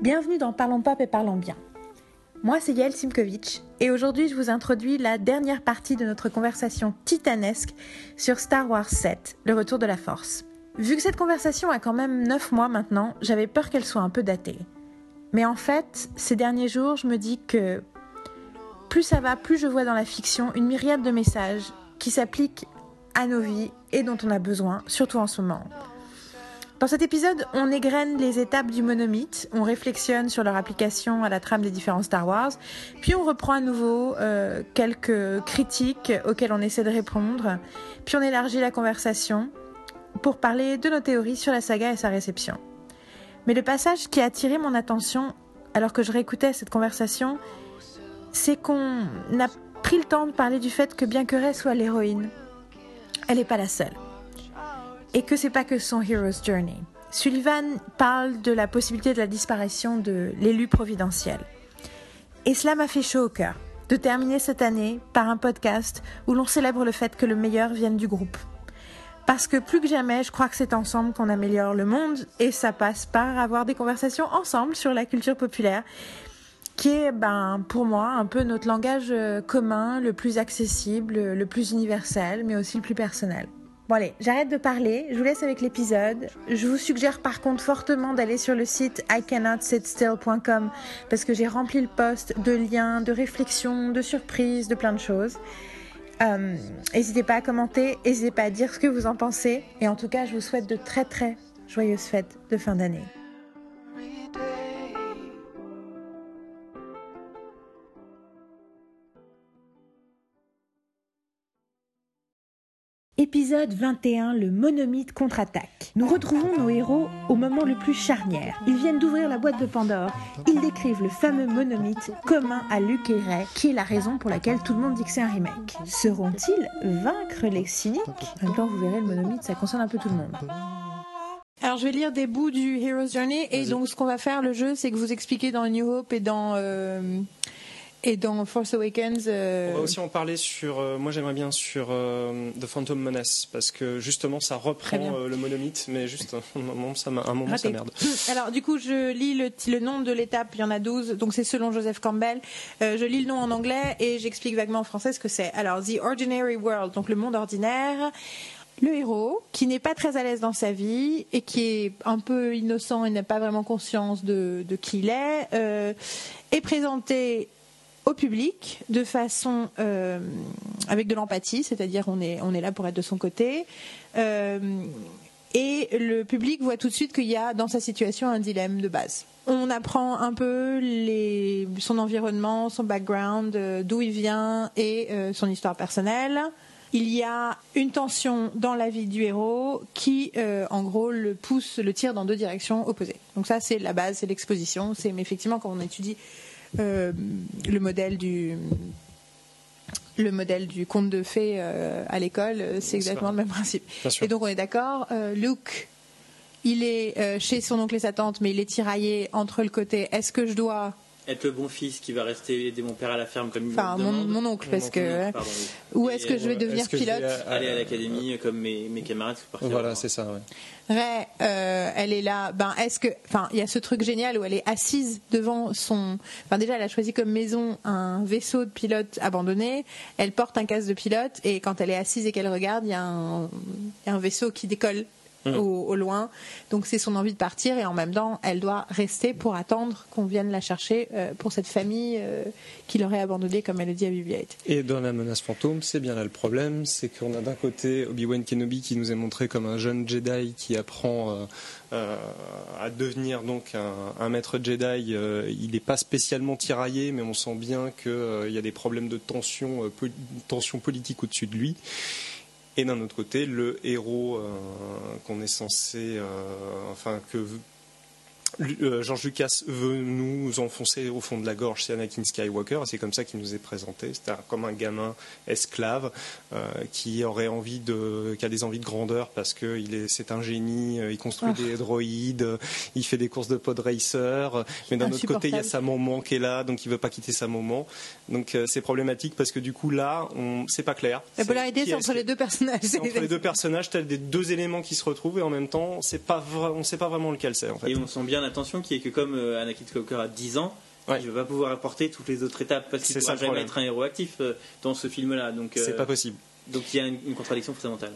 Bienvenue dans Parlons Pop et Parlons Bien. Moi, c'est Yael Simkovitch et aujourd'hui, je vous introduis la dernière partie de notre conversation titanesque sur Star Wars 7, le retour de la Force. Vu que cette conversation a quand même 9 mois maintenant, j'avais peur qu'elle soit un peu datée. Mais en fait, ces derniers jours, je me dis que plus ça va, plus je vois dans la fiction une myriade de messages qui s'appliquent à nos vies et dont on a besoin, surtout en ce moment. Dans cet épisode, on égrène les étapes du monomythe, on réflexionne sur leur application à la trame des différents Star Wars, puis on reprend à nouveau euh, quelques critiques auxquelles on essaie de répondre, puis on élargit la conversation pour parler de nos théories sur la saga et sa réception. Mais le passage qui a attiré mon attention alors que je réécoutais cette conversation, c'est qu'on a pris le temps de parler du fait que bien que Rey soit l'héroïne, elle n'est pas la seule et que c'est pas que son hero's journey. Sullivan parle de la possibilité de la disparition de l'élu providentiel. Et cela m'a fait chaud au cœur de terminer cette année par un podcast où l'on célèbre le fait que le meilleur vienne du groupe. Parce que plus que jamais, je crois que c'est ensemble qu'on améliore le monde et ça passe par avoir des conversations ensemble sur la culture populaire qui est ben, pour moi un peu notre langage euh, commun, le plus accessible, le plus universel, mais aussi le plus personnel. Bon allez, j'arrête de parler, je vous laisse avec l'épisode. Je vous suggère par contre fortement d'aller sur le site icannotsitstill.com parce que j'ai rempli le poste de liens, de réflexions, de surprises, de plein de choses. Euh, n'hésitez pas à commenter, n'hésitez pas à dire ce que vous en pensez. Et en tout cas, je vous souhaite de très très joyeuses fêtes de fin d'année. Épisode 21, le monomythe contre-attaque. Nous retrouvons nos héros au moment le plus charnière. Ils viennent d'ouvrir la boîte de Pandore. Ils décrivent le fameux monomythe commun à Luke et Ray, qui est la raison pour laquelle tout le monde dit que c'est un remake. Seront-ils vaincre les cyniques? En même temps, vous verrez, le monomythe, ça concerne un peu tout le monde. Alors je vais lire des bouts du Hero's Journey et donc ce qu'on va faire le jeu c'est que vous expliquez dans New Hope et dans euh, et dans Force Awakens. Euh... On va aussi en parler sur. Euh, moi, j'aimerais bien sur euh, The Phantom Menace parce que justement, ça reprend le monomythe, mais juste un moment, ça, un moment, ça merde. Alors, du coup, je lis le, le nom de l'étape. Il y en a 12, donc c'est selon Joseph Campbell. je lis le nom en anglais et j'explique vaguement en français ce que c'est. Alors, The Ordinary World, donc le monde ordinaire le héros, qui n'est pas très à l'aise dans sa vie et qui est un peu innocent et n'a pas vraiment conscience de, de qui il est, euh, est présenté au public de façon euh, avec de l'empathie, c'est-à-dire on est on est là pour être de son côté. Euh, et le public voit tout de suite qu'il y a dans sa situation un dilemme de base. On apprend un peu les, son environnement, son background, euh, d'où il vient et son histoire personnelle. Il y a une tension dans la vie du héros qui, en gros, le pousse, le tire dans deux directions opposées. Donc ça, c'est la base, c'est l'exposition. C'est effectivement quand on étudie euh, le modèle du le modèle du conte de fées euh, à l'école, euh, c'est exactement le même principe. Et donc on est d'accord, euh, Luke, il est chez son oncle et sa tante, mais il est tiraillé entre le côté est-ce que je dois être le bon fils qui va rester aider mon père à la ferme comme il enfin, mon, mon, oncle parce que pardon, oui. ou est-ce que je vais devenir pilote aller à l'académie comme mes, mes camarades voilà c'est ça ouais. Ray euh, elle est là. Ben est-ce que enfin il y a ce truc génial où elle est assise devant son enfin déjà elle a choisi comme maison un vaisseau de pilote abandonné. Elle porte un casque de pilote et quand elle est assise et qu'elle regarde y il y a un vaisseau qui décolle Mmh. Au, au, loin. Donc c'est son envie de partir et en même temps, elle doit rester pour attendre qu'on vienne la chercher euh, pour cette famille euh, qui l'aurait abandonnée, comme elle le dit à BB-8. Et dans la menace fantôme, c'est bien là le problème, c'est qu'on a d'un côté Obi-Wan Kenobi qui nous est montré comme un jeune Jedi qui apprend euh, euh, à devenir donc un, un maître Jedi. Euh, il n'est pas spécialement tiraillé, mais on sent bien qu'il euh, y a des problèmes de tension, po tension politique au-dessus de lui. Et d'un autre côté, le héros euh, qu'on est censé, euh, enfin que euh, George Lucas veut nous enfoncer au fond de la gorge, c'est Anakin Skywalker, c'est comme ça qu'il nous est présenté. C'est comme un gamin esclave euh, qui aurait envie de, qui a des envies de grandeur parce que il est, c'est un génie, euh, il construit oh. des droïdes, il fait des courses de pod racer, mais d'un autre côté il y a sa maman qui est là, donc il veut pas quitter sa maman. Donc euh, c'est problématique parce que du coup là, on, c'est pas clair. La polarité c'est entre les deux personnages. C'est entre les deux personnages, tel des deux éléments qui se retrouvent et en même temps, c'est pas, on sait pas vraiment lequel c'est en fait. Et on sent bien attention qui est que comme euh, Anakin Skywalker a 10 ans, Ouais. il ne va pas pouvoir apporter toutes les autres étapes parce qu'il ne ça pourra jamais problème. être un héros actif euh, dans ce film-là. Donc, euh, C'est pas possible. donc il y a une, une contradiction fondamentale.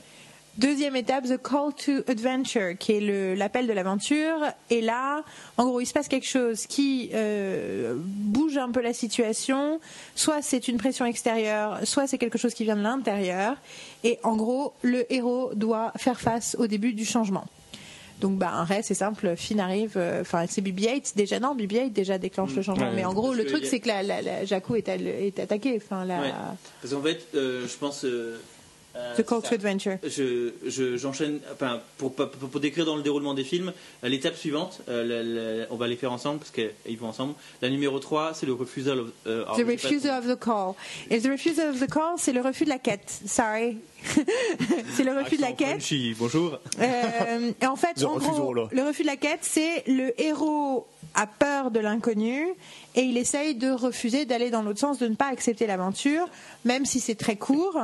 Deuxième étape, The Call to Adventure, qui est l'appel de l'aventure. Et là, en gros, il se passe quelque chose qui euh, bouge un peu la situation. Soit c'est une pression extérieure, soit c'est quelque chose qui vient de l'intérieur. Et en gros, le héros doit faire face au début du changement. Donc, bah, un reste, c'est simple. Finn arrive. euh, Enfin, c'est BB-8 déjà. Non, BB-8 déjà déclenche le changement. Ouais, Mais en gros, le truc, a- c'est que la, la, la Jakku est, est attaquée. Enfin, la, Ouais. Parce qu'en fait, euh, je pense. Euh, The Call to Adventure. je, je- j'enchaîne, enfin, pour, pour, pour décrire dans le déroulement des films, euh, l'étape suivante, euh, la- la- on va les faire ensemble parce qu'ils vont ensemble. La numéro 3, c'est le refusal of, euh, The refusal of the call. Et the refusal of the call, c'est le refus de la quête. Sorry. c'est le refus de la quête. Punchy, bonjour. Euh, et en fait, en gros, le refus de la quête, c'est le héros a peur de l'inconnu et il essaye de refuser d'aller dans l'autre sens, de ne pas accepter l'aventure, même si c'est très court.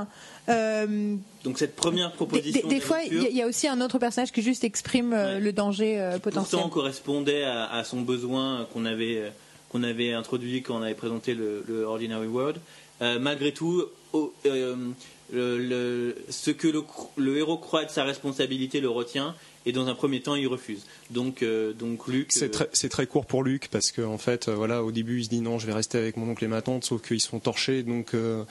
Euh, Donc cette première proposition. des- des fois, il y, a- il y a aussi un autre personnage qui juste exprime euh, Ouais. le danger euh, potentiel. pourtant correspondait à, à son besoin qu'on avait, qu'on avait introduit quand on avait présenté le, le Ordinary World. Euh, malgré tout, au- le, le- ce que le héros croit de sa responsabilité le retient et dans un premier temps il refuse. Donc, euh, donc Luc. C'est euh, très, c'est très court pour Luc parce que en fait, euh, voilà, au début, il se dit non, je vais rester avec mon oncle et ma tante, sauf qu'ils sont torchés. Donc, euh,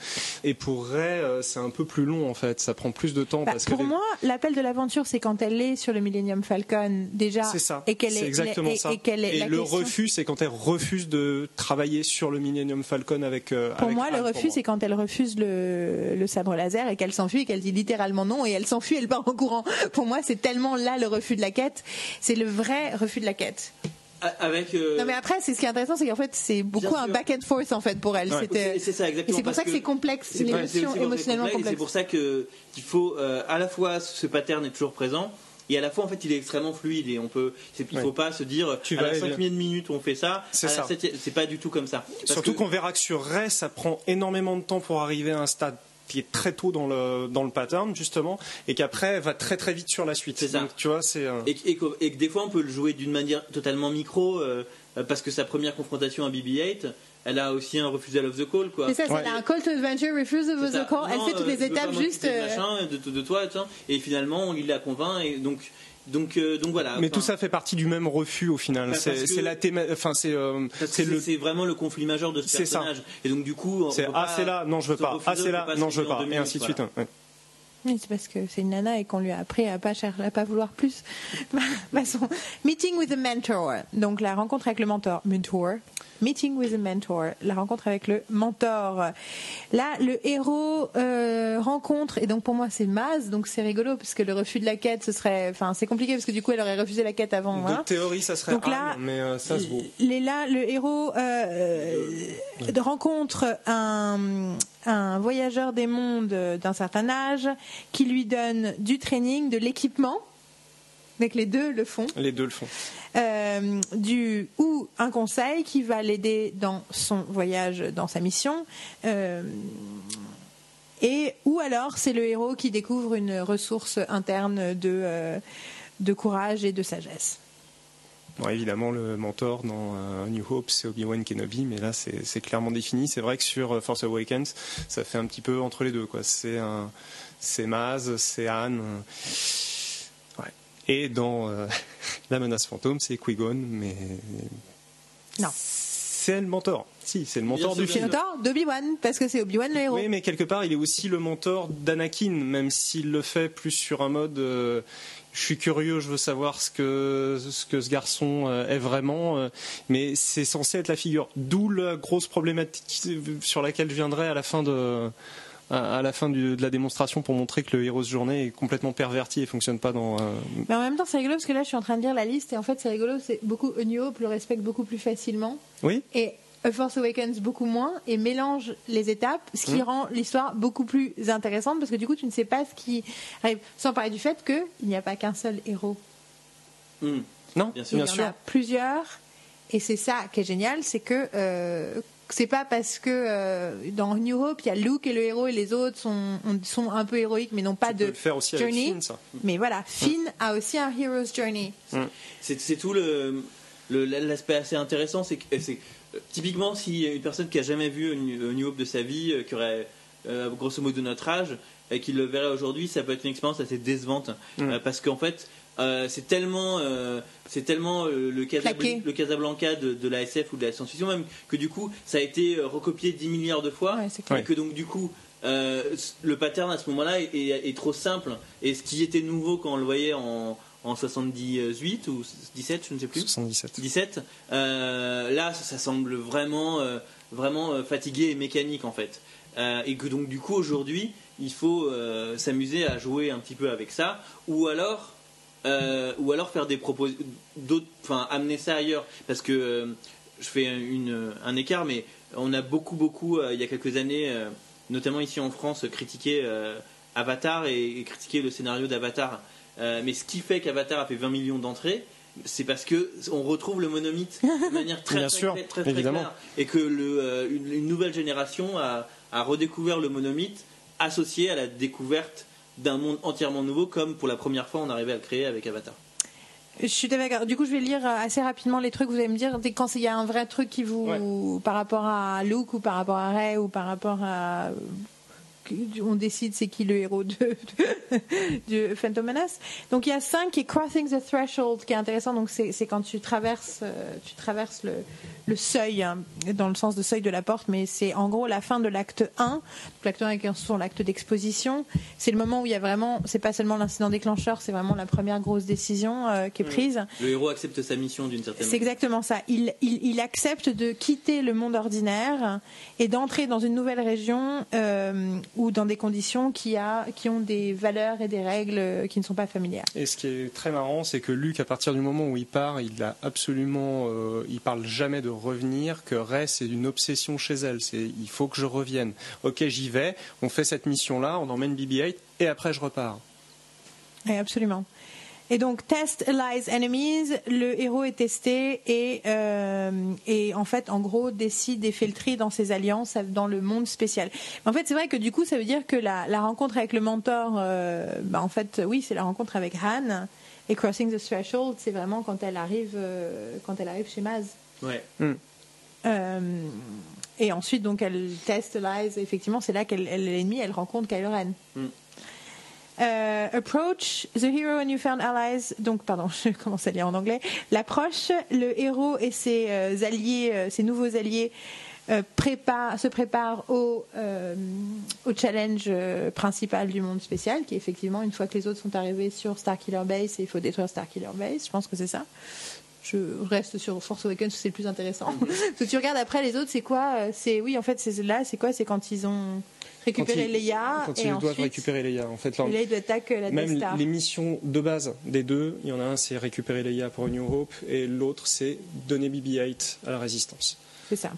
et pour Ray, euh, c'est un peu plus long en fait. Ça prend plus de temps Bah, parce pour que moi, l'appel de l'aventure, c'est quand elle est sur le Millennium Falcon déjà, c'est ça. et qu'elle c'est est exactement et, ça. et qu'elle est Et la le question- refus, c'est quand elle refuse de travailler sur le Millennium Falcon avec. euh, Pour avec moi, le refus, c'est quand elle refuse le, le sabre laser et qu'elle s'enfuit et qu'elle dit littéralement non et elle s'enfuit, elle part en courant. Pour moi, c'est tellement là le refus de la quête. C'est le vrai refus de la quête. a- avec. euh, Non, mais après, c'est ce qui est intéressant, c'est qu'en fait, c'est beaucoup un back and forth en fait pour elle. Ouais. C'était- c'est- ça Et exactement. c'est pour ça que, c'est complexe, C'est une pour- c'est émotion aussi pour ça émotionnellement complexe, complexe. C'est pour ça que qu'il faut euh, à la fois ce pattern est toujours présent et à la fois en fait il est extrêmement fluide et on peut c'est- il Ouais. faut pas se dire Tu à la vas- cinquième minute on fait ça C'est la ça. c'est pas du tout comme ça Parce Surtout que- qu'on verra que sur Ray, ça prend énormément de temps pour arriver à un stade qui est très tôt dans le, dans le pattern, justement, et qu'après, elle va très très vite sur la suite. C'est ça. Donc, tu vois, c'est. euh, et, et que, et que des fois on peut le jouer d'une manière totalement micro euh, parce que sa première confrontation à BB-8 elle a aussi un refusal of the call quoi C'est ça, c'est Ouais. un call to adventure, refuse of the call. Elle fait toutes euh, les étapes juste. de euh, machin, de, de toi tiens. et finalement il la convainc et donc donc euh, donc voilà Mais Enfin, tout ça fait partie du même refus au final. Parce C'est la théma... Enfin, c'est euh, le. c'est vraiment le conflit majeur de ce C'est ça. personnage. Et donc du coup, on C'est peut ah c'est là, non je veux pas. Ah c'est là, pas non je veux pas. Et ainsi de suite. Oui, c'est parce que c'est une nana et qu'on lui a appris à pas cher, à pas vouloir plus. Façon, meeting with a mentor. Donc la rencontre avec le mentor. Mentor. Meeting with a mentor. La rencontre avec le mentor. Là, le héros euh, rencontre et donc pour moi c'est Maz. Donc c'est rigolo parce que le refus de la quête, ce serait, enfin c'est compliqué parce que du coup elle aurait refusé la quête avant. Voilà. théorie, ça serait Donc là, Anne, mais euh, ça se vaut. Là, le héros euh, rencontre un, un voyageur des mondes d'un certain âge qui lui donne du training, de l'équipement. Donc les deux le font. Les deux le font. Euh, du, ou un conseil qui va l'aider dans son voyage, dans sa mission. Euh, et ou alors c'est le héros qui découvre une ressource interne de, euh, de courage et de sagesse. Bon, évidemment, le mentor dans euh, New Hope, c'est Obi-Wan Kenobi, mais là, c'est clairement défini. C'est vrai que sur Force Awakens, ça fait un petit peu entre les deux. c'est Maz, c'est Anne. Et dans euh, La menace fantôme, c'est Qui-Gon, mais. Non. C'est le mentor. Si, c'est le mentor du bien C'est film. le mentor d'Obi-Wan, parce que c'est Obi-Wan le héros. Oui, mais quelque part, il est aussi le mentor d'Anakin, même s'il le fait plus sur un mode. euh, je suis curieux, je veux savoir ce que ce que ce garçon euh, est vraiment, mais c'est censé être la figure. D'où la grosse problématique sur laquelle je viendrai à la fin de à à la fin du- de la démonstration pour montrer que le Heroes Journée est complètement perverti et fonctionne pas dans. euh, Mais en même temps, c'est rigolo parce que là, je suis en train de lire la liste et en fait, c'est rigolo. C'est beaucoup A New Hope le respecte beaucoup plus facilement Oui. et A Force Awakens beaucoup moins et mélange les étapes, ce qui Mm. rend l'histoire beaucoup plus intéressante parce que du coup, tu ne sais pas ce qui arrive. Sans parler du fait qu'il n'y a pas qu'un seul héros. Hmm. Non, Bien sûr. Il y en a plusieurs et c'est ça qui est génial, c'est que euh, c'est pas parce que euh, dans New Hope il y a Luke et le héros et les autres sont, on- sont un peu héroïques mais n'ont pas Tu peux de le faire aussi avec journey. Finn, ça. Mais voilà, Finn a aussi un hero's journey. C'est c'est tout le. l'aspect assez intéressant, c'est que c'est typiquement si une personne qui a jamais vu New Hope de sa vie, qui aurait grosso modo notre âge, et qui le verrait aujourd'hui, ça peut être une expérience assez décevante mm. parce qu'en fait euh, c'est tellement, euh, c'est tellement euh, le, le, Casablanca de, la SF ou de la science-fiction même que du coup ça a été recopié 10 milliards de fois. Et que donc du coup le pattern à ce moment-là est, trop simple. Et ce qui était nouveau quand on le voyait en, en 78 ou 17 je ne sais plus. 77 17 là ça, semble vraiment vraiment fatigué et mécanique en fait. Et que donc du coup aujourd'hui il faut s'amuser à jouer un petit peu avec ça. Ou alors euh, ou alors faire des propositions, enfin amener ça ailleurs, parce que euh, je fais un écart, mais on a beaucoup, beaucoup, euh, il y a quelques années, notamment ici en France, critiqué Avatar et, critiqué le scénario d'Avatar. mais ce qui fait qu'Avatar a fait 20 millions d'entrées, c'est parce que on retrouve le monomythe de manière très très, très, très, claire. Et que le, une, nouvelle génération a, a redécouvert le monomythe associé à la découverte d'un monde entièrement nouveau, comme pour la première fois on arrivait à le créer avec Avatar. Je suis d'accord. Du coup, je vais lire euh, assez rapidement les trucs. Vous allez me dire quand il y a un vrai truc qui vous, par rapport à Luke ou par rapport à Rey ou par rapport à on décide c'est qui le héros de, de, Phantom Menace. Donc il y a 5 et Crossing the Threshold qui est intéressant. Donc c'est quand tu traverses, euh, tu traverses le, le seuil, hein, dans le sens de seuil de la porte, mais c'est en gros la fin de l'acte 1. L'acte 1 est sur l'acte d'exposition. C'est le moment où il y a vraiment, c'est pas seulement l'incident déclencheur, c'est vraiment la première grosse décision euh, qui est prise. Le héros accepte sa mission d'une certaine manière. C'est exactement ça. Il, il, il, accepte de quitter le monde ordinaire et d'entrer dans une nouvelle région euh, ou dans des conditions qui, a, qui ont des valeurs et des règles qui ne sont pas familières. Et ce qui est très marrant, c'est que Luc, à partir du moment où il part, il a absolument, euh, il parle jamais de revenir, que Ray, c'est une obsession chez elle. C'est, il faut que je revienne. Ok, j'y vais. On fait cette mission-là, on emmène BB-8 et après je repars. Oui, absolument. Et donc, test allies enemies, le héros est testé et, euh, et en fait, en gros, décide des tri dans ses alliances dans le monde spécial. En fait, c'est vrai que du coup, ça veut dire que la, la rencontre avec le mentor, euh, bah, en fait, oui, c'est la rencontre avec Han. Et Crossing the Threshold, c'est vraiment quand elle arrive, euh, quand elle arrive chez Maz. Ouais. Hmm. et ensuite, donc, elle teste Lies. Effectivement, c'est là qu'elle est l'ennemi. Elle rencontre Kylo Ren. Hmm. Euh, approach, the hero and found allies. Donc, pardon, je commence à lire en anglais. L'approche, le héros et ses euh, alliés, euh, ses nouveaux alliés, se préparent au, au challenge principal du monde spécial, qui est effectivement, une fois que les autres sont arrivés sur Starkiller Base, il faut détruire Starkiller Base. Je pense que c'est ça. Je reste sur Force Awakens, c'est le plus intéressant. Parce que tu regardes après les autres, c'est quoi C'est oui, en fait, c'est là, c'est quoi C'est quand ils ont récupérer Leia. Quand ils doivent récupérer Leia. En fait, la Même les missions de base des deux, il y en a un, c'est récupérer Leia pour New Hope, et l'autre, c'est donner BB-8 à la résistance. C'est ça.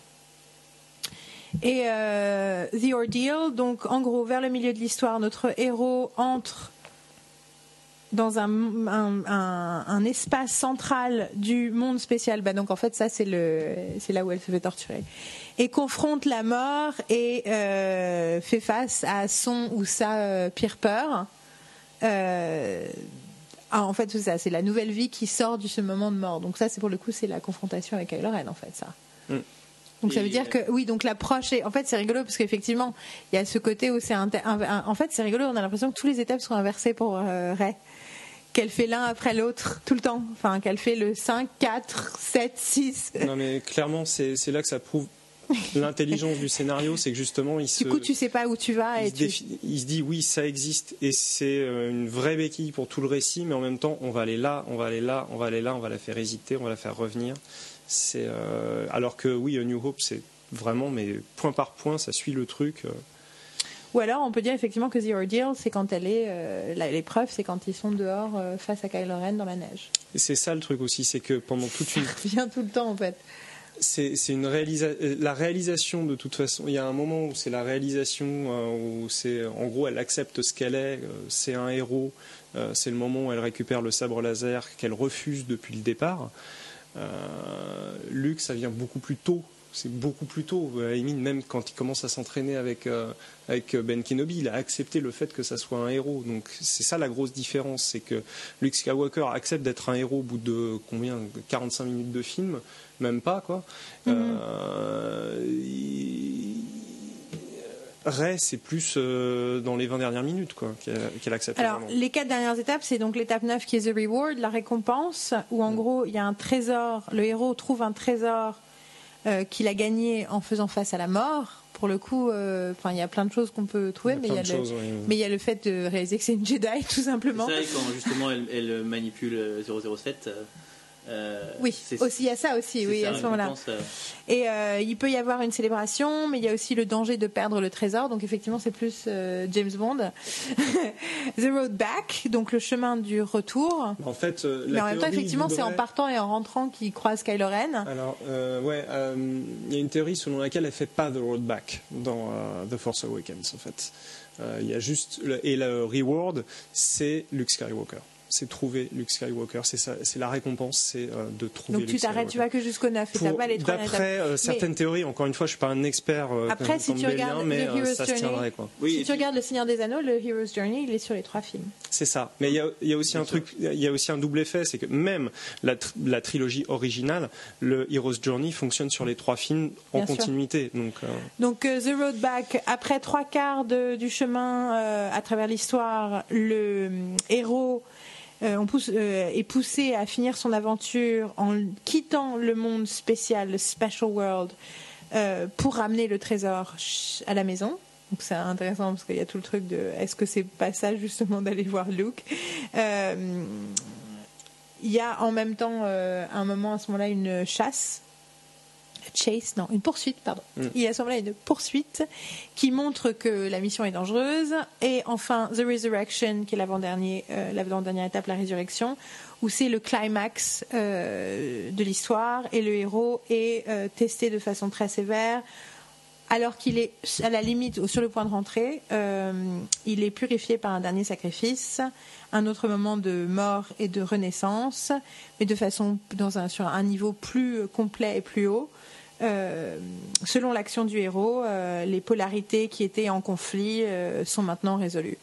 Et euh, The Ordeal, donc en gros, vers le milieu de l'histoire, notre héros entre dans un, un, espace central du monde spécial. Bah donc en fait, ça, c'est là où elle se fait torturer et confronte la mort et euh, fait face à son ou sa euh, pire peur. Euh, ah, en fait, c'est ça, c'est la nouvelle vie qui sort de ce moment de mort. Donc ça, c'est pour le coup, c'est la confrontation avec Kylo Ren, en fait, ça. Mm. Donc ça veut dire que oui, donc l'approche est en fait c'est rigolo parce qu'effectivement il y a ce côté où c'est en fait c'est rigolo, on a l'impression que tous les étapes sont inversées pour Ray qu'elle fait l'un après l'autre tout le temps. Enfin, qu'elle fait le 5, 4, 7, 6. Non, mais clairement, c'est là que ça prouve l'intelligence du scénario, c'est que justement, il se. Du coup, tu sais pas où tu vas. Il, et se, il se dit oui, ça existe et c'est euh, une vraie béquille pour tout le récit, mais en même temps, on va aller là, on va aller là, on va aller là, on va la faire hésiter, on va la faire revenir. C'est euh, alors que oui, A New Hope, c'est vraiment, mais point par point, ça suit le truc. Euh. Ou alors, on peut dire effectivement que The Ordeal, c'est quand elle est. L'épreuve, c'est quand ils sont dehors face à Kylo Ren dans la neige. C'est ça le truc aussi, c'est que pendant toute une. Ça revient tout le temps en fait c'est euh, la réalisation de toute façon. Il y a un moment où c'est la réalisation euh, où c'est en gros elle accepte ce qu'elle est. Euh, c'est un héros. c'est le moment où elle récupère le sabre laser qu'elle refuse depuis le départ. Luke, ça vient beaucoup plus tôt. c'est beaucoup plus tôt. À même quand il commence à s'entraîner avec, avec Ben Kenobi, il a accepté le fait que ça soit un héros. Donc c'est ça la grosse différence, c'est que Luke Skywalker accepte d'être un héros au bout de combien? 45 minutes de film, même pas quoi. Mm-hmm. Euh, Ray, c'est plus euh, dans les 20 dernières minutes qu'elle accepte. Alors, les quatre dernières étapes, c'est donc l'étape 9 qui est The Reward, la récompense, où en mm. gros, il y a un trésor, le héros trouve un trésor euh, qu'il a gagné en faisant face à la mort. Pour le coup, euh, enfin, il y a plein de choses qu'on peut trouver, mais il, y a le, mais il y a le fait de réaliser que c'est une Jedi, tout simplement. C'est quand justement elle, elle manipule 007. Euh, oui, aussi, il y a ça aussi, oui, à ce moment-là. Euh. Et euh, il peut y avoir une célébration, mais il y a aussi le danger de perdre le trésor. Donc effectivement, c'est plus James Bond. The Road Back, donc le chemin du retour. En fait, mais en même temps, effectivement, c'est en partant et en rentrant qu'il croise Kylo Ren. Alors, ouais, il y a une théorie selon laquelle elle fait pas The Road Back dans The Force Awakens, en fait. Il y a juste et le reward, c'est Luke Skywalker c'est trouver Luke Skywalker. C'est la récompense, c'est euh, de trouver. Donc tu t'arrêtes, tu vas que jusqu'au 9 et pas les D'après euh, certaines théories, encore une fois, je suis pas un expert. Euh, après, si tu regardes mais Hero's Journey, si tu regardes Le Seigneur des Anneaux, le Hero's Journey, il est sur les trois films. C'est ça. Mais il y a, aussi un truc, il y a aussi un double effet, c'est que même la, trilogie originale, le Hero's Journey fonctionne sur les trois films en continuité. Donc, donc The Road Back, après trois quarts du chemin à travers l'histoire, le héros euh, on euh, est poussé à finir son aventure en quittant le monde spécial, le Special World, euh, pour ramener le trésor à la maison. Donc c'est intéressant parce qu'il y a tout le truc de est-ce que c'est pas ça justement d'aller voir Luke? Il y a en même temps un moment à ce moment-là une chasse chase, non, une poursuite, pardon. Mm. Il y a semblé une poursuite qui montre que la mission est dangereuse. Et enfin, The Resurrection, qui est l'avant-dernier, euh, l'avant-dernière étape, la résurrection, où c'est le climax euh, de l'histoire et le héros est euh, testé de façon très sévère. Alors qu'il est à la limite, sur le point de rentrer, il est purifié par un dernier sacrifice, un autre moment de mort et de renaissance, mais de façon dans un, sur un niveau plus complet et plus haut. Euh, selon l'action du héros, euh, les polarités qui étaient en conflit euh, sont maintenant résolues.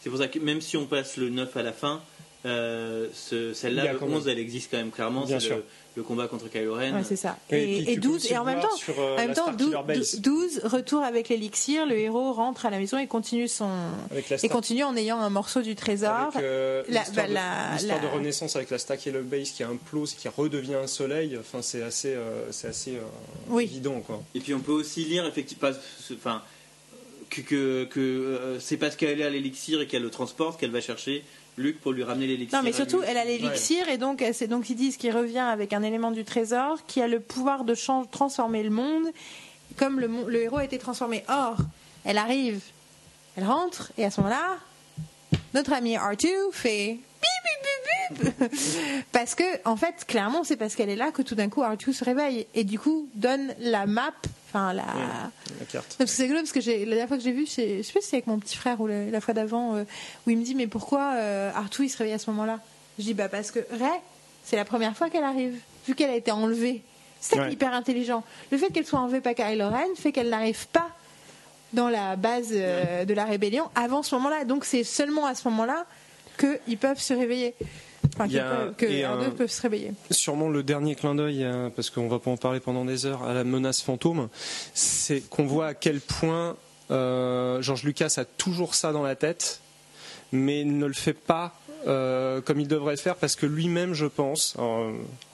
C'est pour ça que même si on passe le 9 à la fin, celle-là, le 11, elle existe quand même clairement. Bien sûr le combat contre Kylo Ren. c'est ça. Et, 12, et en même temps, en même temps 12, 12, retour avec l'élixir, le héros rentre à la maison et continue son et continue en ayant un morceau du trésor. Euh, l'histoire bah, de, renaissance avec la stack et le base qui implose, qui redevient un soleil. Enfin, c'est assez, euh, c'est assez euh, évident, quoi. Et puis on peut aussi lire effectivement, enfin. Que, que, que c'est parce qu'elle est à l'élixir et qu'elle le transporte qu'elle va chercher Luc pour lui ramener l'élixir. Non, mais surtout, elle a l'élixir et donc c'est donc ils disent qu'il revient avec un élément du trésor qui a le pouvoir de transformer le monde comme le, le héros a été transformé. Or, elle arrive, elle rentre et à ce moment-là, notre ami R2 fait parce que en fait clairement c'est parce qu'elle est là que tout d'un coup R2 se réveille et du coup donne la map enfin la, carte. C'est rigolo parce que la dernière fois que j'ai vu je sais pas si c'est avec mon petit frère ou la, fois d'avant euh, où il me dit mais pourquoi euh, R2 il se réveille à ce moment-là? Je dis bah parce que Ray c'est la première fois qu'elle arrive vu qu'elle a été enlevée. C'est hyper intelligent. Le fait qu'elle soit enlevée par Kylo Ren fait qu'elle n'arrive pas dans la base euh, de la rébellion avant ce moment-là. Donc c'est seulement à ce moment-là qu'ils peuvent se réveiller. Enfin, que peuvent se réveiller. Sûrement le dernier clin d'œil, hein, parce qu'on va pas en parler pendant des heures, à la menace fantôme, c'est qu'on voit à quel point euh, George Lucas a toujours ça dans la tête, mais ne le fait pas euh, comme il devrait le faire parce que lui-même, je pense,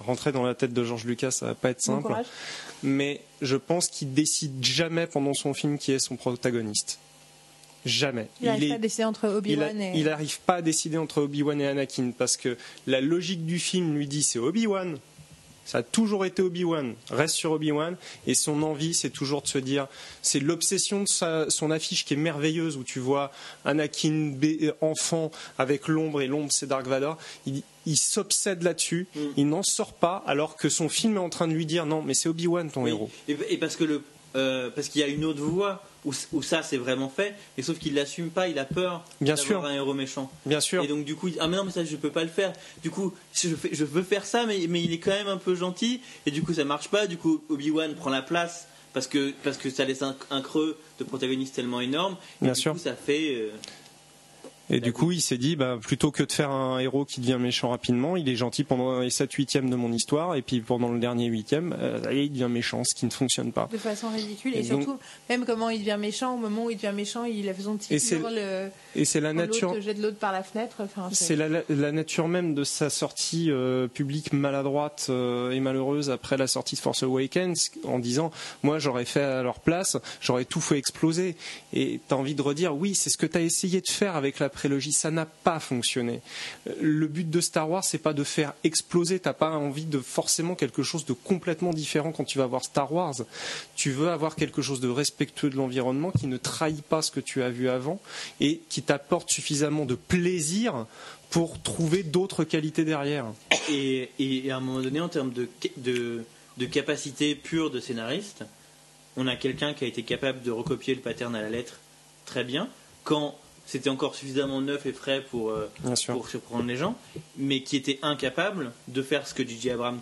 rentrer dans la tête de George Lucas, ça va pas être simple, mais je pense qu'il décide jamais pendant son film qui est son protagoniste. Jamais. Il n'arrive pas à décider entre Obi-Wan et. Il n'arrive pas à décider entre Obi-Wan et Anakin parce que la logique du film lui dit c'est Obi-Wan. Ça a toujours été Obi-Wan. Reste sur Obi-Wan. Et son envie, c'est toujours de se dire. C'est l'obsession de son affiche qui est merveilleuse où tu vois Anakin euh, enfant avec l'ombre et l'ombre c'est Dark Vador. Il, il s'obsède là-dessus. Mm. Il n'en sort pas alors que son film est en train de lui dire non, mais c'est Obi-Wan ton héros. Et, parce que le euh, parce qu'il y a une autre voie où, où ça c'est vraiment fait, mais sauf qu'il l'assume pas, il a peur Bien d'avoir un héros méchant. Bien sûr. Et donc du coup, il- ah mais non mais ça je peux pas le faire. Du coup, je, fais- je veux faire ça, mais, mais il est quand même un peu gentil, et du coup ça marche pas. Du coup, Obi Wan prend la place parce que parce que ça laisse un, un creux de protagoniste tellement énorme. Et Bien du sûr. coup, ça fait. euh, Et du coup, il s'est dit, bah, plutôt que de faire un héros qui devient méchant rapidement, il est gentil pendant les 7 huitièmes de mon histoire, et puis pendant le dernier huitième, euh, il devient méchant, ce qui ne fonctionne pas. de façon ridicule et, Et donc- surtout même comment il devient méchant au moment où il devient méchant il a son petit Et c'est- hurle euh, Et c'est la nature, jette l'autre par la fenêtre enfin, c'est la, la nature même de sa sortie euh, publique maladroite euh, et malheureuse après la sortie de Force Awakens, en disant, moi j'aurais fait à leur place, j'aurais tout fait exploser. Et t'as envie de redire, oui, c'est ce que t'as essayé de faire avec la prélogie, ça n'a pas fonctionné. Euh, Le but de Star Wars, c'est pas de faire exploser. T'as pas envie de forcément quelque chose de complètement différent quand tu vas voir Star Wars. Tu veux avoir quelque chose de respectueux de l'environnement qui ne trahit pas ce que tu as vu avant et qui t'apporte suffisamment de plaisir pour trouver d'autres qualités derrière. et, à un moment donné, en termes de, de, de capacité pure de scénariste, on a quelqu'un qui a été capable de recopier le pattern à la lettre très bien, quand c'était encore suffisamment neuf et frais pour, euh, pour surprendre les gens, mais qui était incapable de faire ce que J.J. Abrams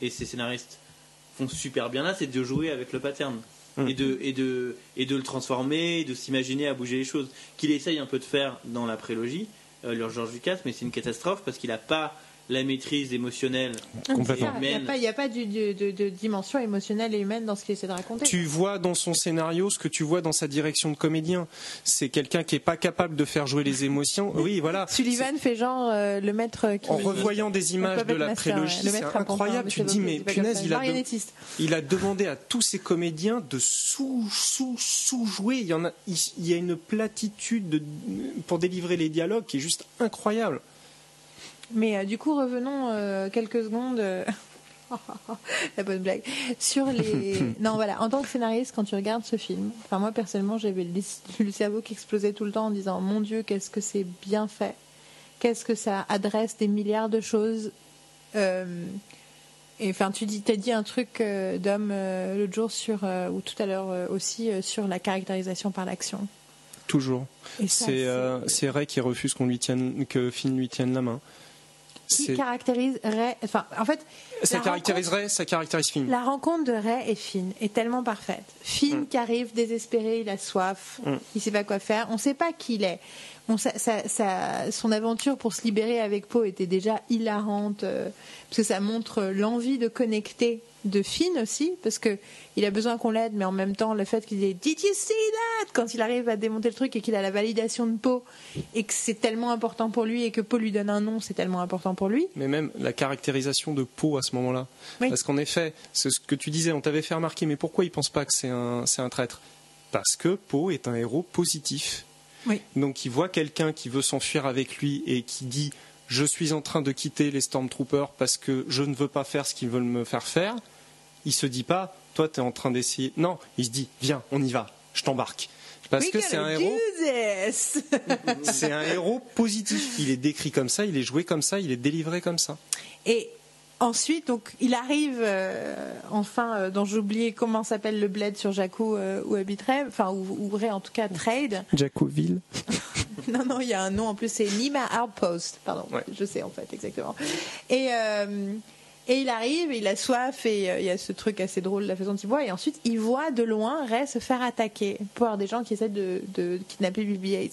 et ses scénaristes font super bien là, c'est de jouer avec le pattern. Mm. Et, de, et, de, et de le transformer, et de s'imaginer à bouger les choses. Qu'il essaye un peu de faire dans la prélogie, euh, leur George Lucas, mais c'est une catastrophe parce qu'il n'a pas la maîtrise émotionnelle. Complètement. il n'y a Humaine. pas, il y a pas du- de, de- de dimension émotionnelle et humaine dans ce qu'il essaie de raconter Tu vois dans son scénario ce que tu vois dans sa direction de comédien. C'est quelqu'un qui est pas capable de faire jouer les émotions. Oui, voilà. Sullivan fait genre euh, le maître qui En revoyant des images de la master, prélogie, ouais. Le c'est incroyable. Tu te dis, mais punaise, il a, de- il a demandé à tous ses comédiens de sous, sous, sous jouer. Il y en a, il, il y a une platitude de- pour délivrer les dialogues qui est juste incroyable. Mais euh, du coup, revenons euh, quelques secondes. euh, La bonne blague. Sur les. non, voilà. En tant que scénariste, quand tu regardes ce film, enfin, moi personnellement, j'avais le, cerveau qui explosait tout le temps en disant Mon Dieu, qu'est-ce que c'est bien fait Qu'est-ce que ça adresse des milliards de choses Euh, Et enfin, tu dis, as dit un truc euh, d'homme euh, l'autre jour sur, ou tout à l'heure aussi, sur la caractérisation par l'action. Toujours. C'est Ray qui refuse qu'on lui tienne, que Finn lui tienne la main. Qui. Enfin, en fait, Ça la caractériserait, ça caractérise Finn. La rencontre de Ray et Finn est tellement parfaite. Finn Mm. qui arrive désespéré, il a soif, Mm. il sait pas quoi faire, on sait pas qui il est. Bon, ça- ça- ça- son aventure pour se libérer avec Poe était déjà hilarante euh, parce que ça montre l'envie de connecter de Finn aussi parce que il a besoin qu'on l'aide mais en même temps le fait qu'il ait Did you see that? quand il arrive à démonter le truc et qu'il a la validation de Poe et que c'est tellement important pour lui et que Poe lui donne un nom c'est tellement important pour lui mais même la caractérisation de Poe à ce moment-là. Oui. Parce qu'en effet, c'est ce que tu disais, on t'avait fait remarquer, mais pourquoi il pense pas que c'est un, c'est un traître? Parce que Poe est un héros positif. Oui. Donc il voit quelqu'un qui veut s'enfuir avec lui et qui dit je suis en train de quitter les Stormtroopers parce que je ne veux pas faire ce qu'ils veulent me faire faire. Il se dit pas toi tu es en train d'essayer. Non, il se dit viens, on y va, je t'embarque. Parce We que c'est un héros, c'est un héros positif. Il est décrit comme ça, il est joué comme ça, il est délivré comme ça. Et ensuite, donc, il arrive euh, enfin, euh, dont j'ai oublié comment s'appelle le bled sur Jakku euh, où habiterait, enfin, où, où Ray, en tout cas trade. Jacoville. non, non, il y a un nom en plus, c'est Nima Outpost, pardon, Ouais. je sais en fait exactement. Et, euh, et il arrive, il a soif et euh, il y a ce truc assez drôle, la façon dont il voit. Et ensuite, il voit de loin Ray se faire attaquer par des gens qui essaient de, de kidnapper BB-8.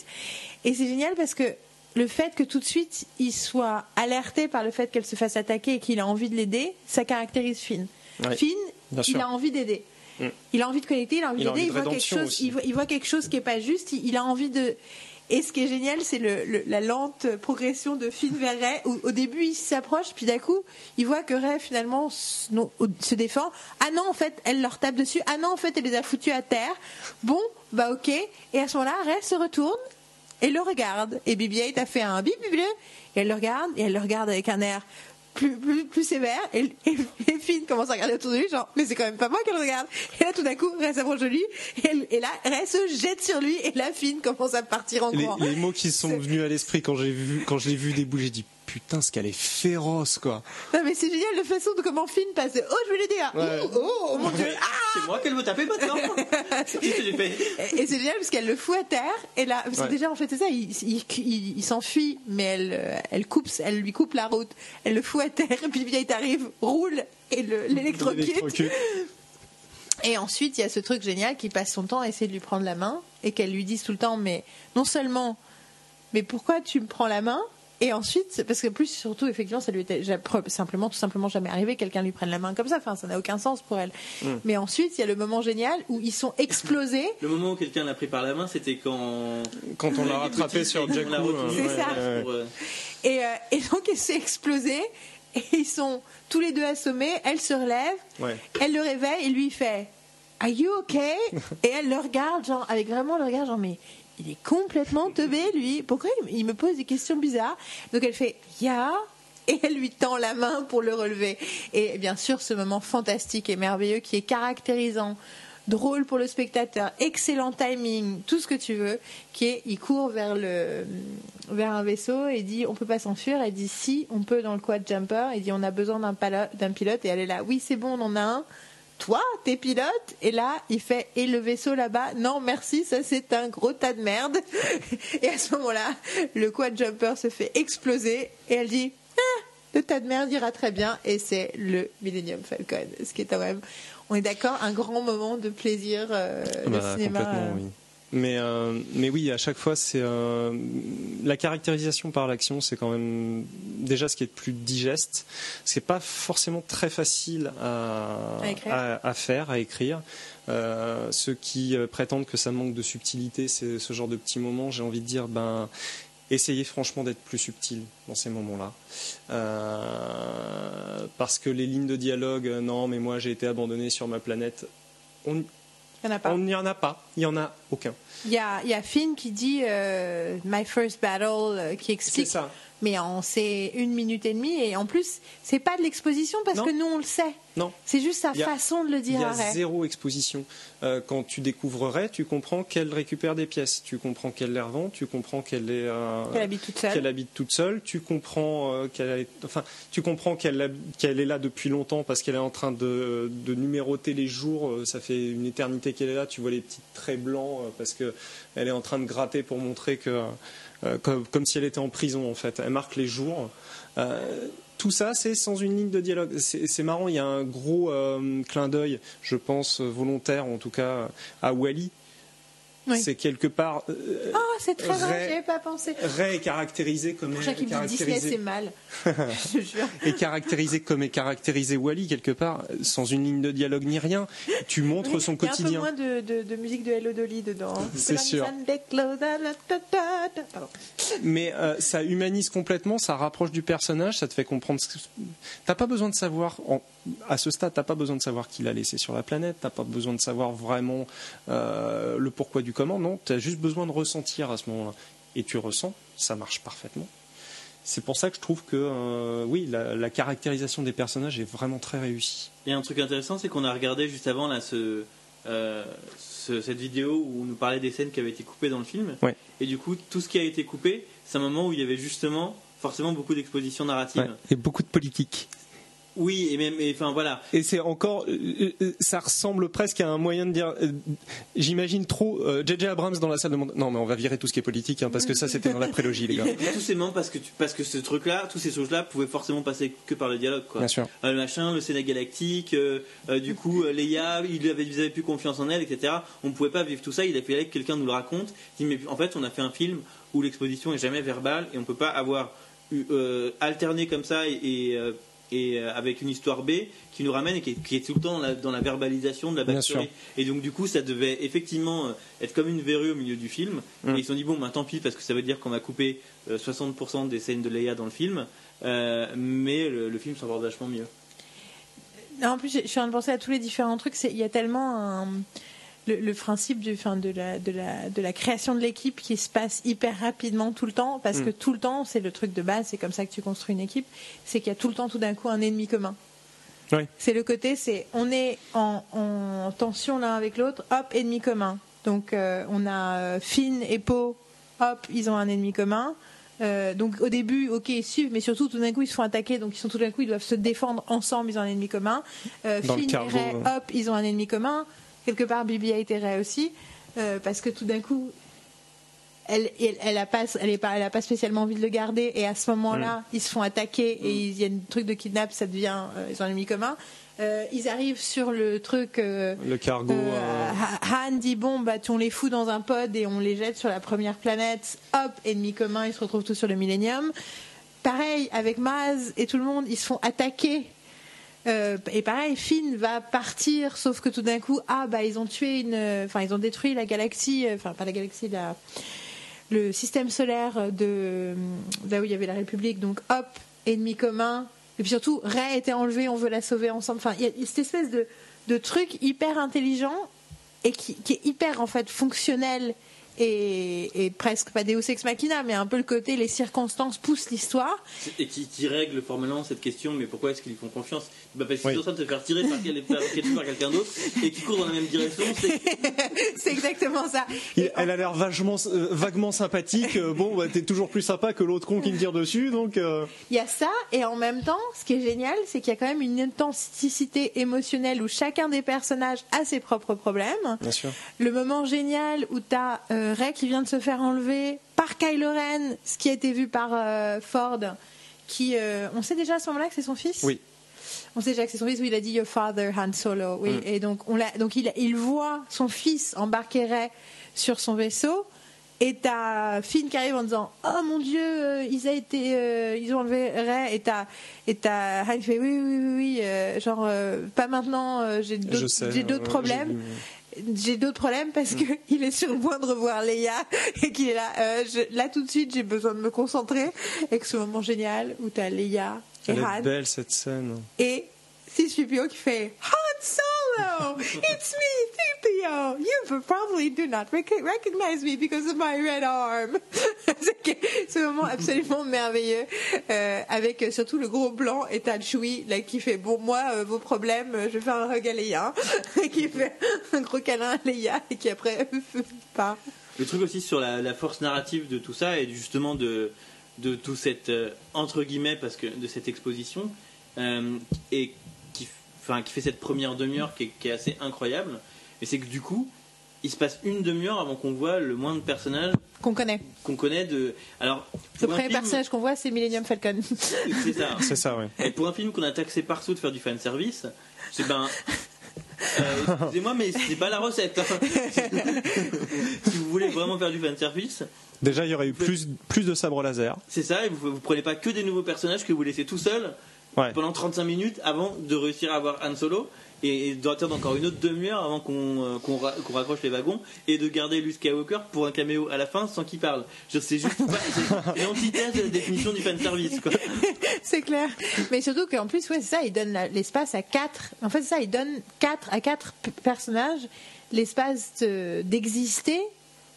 Et c'est génial parce que le fait que tout de suite il soit alerté par le fait qu'elle se fasse attaquer et qu'il a envie de l'aider, ça caractérise Finn. Ouais, Finn, il a envie d'aider. Mm. Il a envie de connecter, il a envie d'aider, il, voit quelque chose, aussi. il voit, il voit quelque chose qui est pas juste, il a envie de. Et ce qui est génial, c'est la lente progression de Finn vers Ray. Au début, il s'approche, puis d'un coup, il voit que Ray finalement se défend. Ah non, en fait, elle leur tape dessus. Ah non, en fait, elle les a foutus à terre. Bon, bah ok. Et à ce moment-là, Ray se retourne et le regarde. Et BB-8 a fait un bip bleu, et elle le regarde, et elle le regarde avec un air plus, plus, plus sévère, et, et, et Finn commence à regarder autour de lui, genre, mais c'est quand même pas moi qu'elle regarde. Et là, tout d'un coup, Ray s'approche de lui, et, là, Ray se jette sur lui, et là, Finn commence à partir en Les, courant. les mots qui sont venus à l'esprit quand j'ai vu, quand je l'ai vu débouler, j'ai dit putain, ce qu'elle est féroce, quoi. Non, mais c'est génial la façon de comment Finn passe. Oh, je vais l'aider. Ouais. Oh, oh, mon dieu. Ah C'est moi qu'elle veut taper maintenant. Et et c'est génial parce qu'elle le fout à terre. Et là, parce que Ouais. déjà, en fait, c'est ça. Il, il, il- il s'enfuit, mais elle, elle coupe, elle lui coupe la route. Elle le fout à terre. Et puis, vieille arrive, roule et le- l'électrocute. L'électrocute. Et ensuite, il y a ce truc génial qui passe son temps à essayer de lui prendre la main et qu'elle lui dise tout le temps, mais non seulement, mais pourquoi tu me prends la main Et ensuite, parce que plus surtout, effectivement, ça lui était simplement, tout simplement jamais arrivé que quelqu'un lui prenne la main comme ça. Enfin, ça n'a aucun sens pour elle. Mais ensuite, il y a le moment génial où ils sont explosés. Le moment où quelqu'un l'a pris par la main, c'était quand. Quand on l'a Il rattrapé sur l'a retenu, C'est ouais, ça. ouais, euh, Et, euh, et donc, elle s'est explosée. Et ils sont tous les deux assommés. Elle se relève. ouais. Elle le réveille et lui il fait Are you okay? Et elle le regarde, genre, avec vraiment le regard, genre, mais il est complètement teubé, lui. Pourquoi il me- pose des questions bizarres Donc elle fait Yeah et elle lui tend la main pour le relever. Et bien sûr, ce moment fantastique et merveilleux qui est caractérisant, drôle pour le spectateur, excellent timing, tout ce que tu veux, qui est, il court vers le, vers un vaisseau et dit, on peut pas s'enfuir. Elle dit, si, on peut dans le quad jumper. Il dit, on a besoin d'un pilote. Et elle est là, oui, c'est bon, on en a un. Toi, t'es pilote Et là, il fait, et le vaisseau là-bas? Non, merci, ça c'est un gros tas de merde. Et à ce moment-là, le quad jumper se fait exploser et elle dit, ah, le tas de merde ira très bien. Et c'est le Millennium Falcon. Ce qui est quand même, on est d'accord, un grand moment de plaisir euh, de Bah, cinéma. complètement, euh. oui. Mais, euh, mais oui, à chaque fois, c'est euh, la caractérisation par l'action, c'est quand même déjà ce qui est le plus digeste. C'est pas forcément très facile à, À écrire. à- à faire, à écrire. Euh, ceux qui prétendent que ça manque de subtilité, c'est ce genre de petits moments. J'ai envie de dire, ben, essayez franchement d'être plus subtil dans ces moments-là. Parce que les lignes de dialogue, non, mais moi j'ai été abandonné sur ma planète. On, Il y en a pas. on n'y en a pas, il n'y en a aucun. Il y a, il y a Finn qui dit euh, My First Battle, euh, qui C'est explique. Mais en c'est une minute et demie et en plus c'est pas de l'exposition parce Non. que nous on le sait. Non, C'est juste sa Il a- façon de le il dire. y a Ray. zéro exposition. Euh, quand tu découvrerais, tu comprends qu'elle récupère des pièces, tu comprends qu'elle les revend, tu comprends qu'elle est euh, Qu'elle habite toute seule. qu'elle habite toute seule, tu comprends euh, qu'elle est, enfin, tu comprends qu'elle est là depuis longtemps parce qu'elle est en train de, de numéroter les jours. Euh, Ça fait une éternité qu'elle est là. Tu vois les petits traits blancs parce que elle est en train de gratter pour montrer que comme, comme si elle était en prison en fait. Elle marque les jours. Euh, tout ça, c'est sans une ligne de dialogue. C'est marrant, il y a un gros euh, clin d'œil, je pense, euh, volontaire, en tout cas, à Wally. Oui. C'est quelque part. euh, Ah, c'est très vrai, Ray- j'y avais pas pensé. Ray est caractérisé comme Pour dit Disney, c'est mal. Je jure. est caractérisé comme est caractérisé Wally quelque part, sans une ligne de dialogue ni rien. Tu montres son Il y a un peu quotidien. moins de, de- de musique de Hello Dolly dedans. C'est sûr. Mais euh, ça humanise complètement, ça rapproche du personnage, ça te fait comprendre. Ce. T'as pas besoin de savoir, en- à ce stade, t'as pas besoin de savoir qui l'a laissé sur la planète, t'as pas besoin de savoir vraiment euh, le pourquoi du comment, non, t'as juste besoin de ressentir à ce moment-là. Et tu ressens, ça marche parfaitement. C'est pour ça que je trouve que, euh, oui, la, la caractérisation des personnages est vraiment très réussie. Et un truc intéressant, c'est qu'on a regardé juste avant là, ce, euh, ce- cette vidéo où on nous parlait des scènes qui avaient été coupées dans le film. Ouais. Et du coup, tout ce qui a été coupé, c'est un moment où il y avait justement forcément beaucoup d'expositions narratives. Et beaucoup de politique. Oui, et même, enfin voilà. Et c'est encore, euh, euh, ça ressemble presque à un moyen de dire. euh, J'imagine trop euh, J.J. Abrams dans la salle de montage. Non, mais on va virer tout ce qui est politique hein, parce que ça c'était dans la prélogie, les gars. Tout c'est marrant parce que, tu- parce que ce truc-là, tous ces choses-là pouvaient forcément passer que par le dialogue. Quoi. Bien sûr. Euh, le machin, le Sénat galactique, euh, euh, du coup, euh, Leia, il avait, ils avaient plus confiance en elle, etc. On ne pouvait pas vivre tout ça, il a fallu que quelqu'un nous le raconte. Il dit, mais en fait, on a fait un film où l'exposition est jamais verbale et on peut pas avoir euh, alterné comme ça et, et, euh, et, euh, avec une histoire B qui nous ramène et qui est, qui est tout le temps dans la, dans la verbalisation de la backstory. Et donc, du coup, ça devait effectivement euh, être comme une verrue au milieu du film. Mm. Et ils se sont dit, bon, ben tant pis, parce que ça veut dire qu'on va couper euh, 60% des scènes de Leia dans le film. Euh, mais le, le film s'en porte vachement mieux. Non, en plus, je suis en train de penser à tous les différents trucs. Il y a tellement un- le, le principe du, enfin, de, la, de, la, de la création de l'équipe qui se passe hyper rapidement tout le temps, parce Mm. que tout le temps, c'est le truc de base, c'est comme ça que tu construis une équipe, c'est qu'il y a tout le temps, tout d'un coup, un ennemi commun. Oui. C'est le côté, c'est on est en, en tension l'un avec l'autre, hop, ennemi commun. Donc euh, on a euh, Finn et Poe, hop, ils ont un ennemi commun. Euh, donc au début, ok, ils suivent, mais surtout tout d'un coup ils se font attaquer, donc ils sont tout d'un coup ils doivent se défendre ensemble, ils ont un ennemi commun. Euh, Finn et Ray, hop, ils ont un ennemi commun. Quelque part, BB-8 et Ray aussi, euh, parce que tout d'un coup, elle, elle, elle a pas, elle est pas, elle a pas spécialement envie de le garder, et à ce moment-là, ils se font attaquer et il y a un truc de kidnap, ça devient, euh, ils ont un ennemi commun. Euh, ils arrivent sur le truc. euh, Le cargo. euh, Ha- Han dit bon bah on les fout dans un pod et on les jette sur la première planète. Hop, ennemi commun, ils se retrouvent tous sur le Millennium. Pareil avec Maz et tout le monde, ils se font attaquer. Euh, et pareil, Finn va partir, sauf que tout d'un coup, ah bah ils ont tué une, enfin ils ont détruit la galaxie, euh, enfin pas la galaxie, la, le système solaire de là où il y avait la République. Donc hop, ennemi commun. Et puis surtout, Ray était enlevée, on veut la sauver ensemble. Enfin, il y a cette espèce de, de truc hyper intelligent et qui, est hyper en fait fonctionnel et, et presque pas Deus ex machina, mais un peu le côté les circonstances poussent l'histoire. Et qui, qui règle formellement cette question, mais pourquoi est-ce qu'ils font confiance? Bah Parce qu'ils Oui. sont en train de se faire tirer par, quel- par, quelqu'un- par quelqu'un d'autre et qui court dans la même direction. C'est C'est exactement ça. il- elle a l'air vachement, euh, vaguement sympathique. euh, bon, bah, t'es toujours plus sympa que l'autre con qui me tire dessus, donc. euh, Il y a ça, et en même temps, ce qui est génial, c'est qu'il y a quand même une intensité émotionnelle où chacun des personnages a ses propres problèmes. Bien sûr. Le moment génial où t'as euh, Ray qui vient de se faire enlever par Kylo Ren, ce qui a été vu par euh, Ford, qui, euh, on sait déjà à ce moment-là que c'est son fils? Oui. On sait déjà que c'est son fils. Oui, il a dit Your father, Han Solo. Oui, Mm. et donc on l'a, donc il, il voit son fils embarquer Ray sur son vaisseau. Et t'as Finn qui arrive en disant Oh mon Dieu, euh, ils, a été, euh, ils ont enlevé Ray. Et t'as, et t'as Han qui fait Oui, oui, oui, oui, euh, genre, pas maintenant, j'ai d'autres, sais. j'ai d'autres problèmes j'ai d'autres problèmes parce Mm. que il est sur le point de revoir Leia et qu'il est là. je- là tout de suite, j'ai besoin de me concentrer. Avec ce moment génial où t'as Leia et Elle est Han belle cette scène. et C-3PO qui fait Han Solo, it's me, C-3PO. You probably do not rec- recognize me because of my red arm. Ce moment absolument merveilleux euh, avec surtout le gros blanc et là qui fait bon moi euh, vos problèmes, euh, je vais faire un hug à Leia et qui fait un gros câlin à Leia et qui après part. le truc aussi sur la, la force narrative de tout ça et justement de, de tout cette euh, entre guillemets parce que de cette exposition euh, et qui, enfin, qui fait cette première demi-heure qui, est- qui est assez incroyable. Et c'est que du coup, il se passe une demi-heure avant qu'on voit le moins de personnages Qu'on connaît. qu'on connaît de. Alors, Le premier film- personnage qu'on voit c'est Millennium Falcon. c'est ça. C'est ça, oui. Et pour un film qu'on a taxé partout de faire du fan service, c'est ben. Euh, Excusez-moi, mais c'est pas la recette. hein. si vous voulez vraiment faire du fan service, Déjà, il y aurait eu plus, plus de sabres laser. c'est ça. Et vous, vous prenez pas que des nouveaux personnages que vous laissez tout seul Ouais. pendant 35 minutes avant de réussir à avoir Han Solo et, et d'attendre encore une autre demi-heure avant qu'on euh, qu'on ra- qu'on raccroche les wagons et de garder Luke Skywalker pour un caméo à la fin sans qu'il parle. Je sais juste pas. C'est l'antithèse de la définition du fan service. Quoi. c'est clair. Mais surtout qu'en plus, ouais, c'est ça, il donne l'espace à quatre. En fait, ça, il donne quatre à quatre personnages l'espace de- d'exister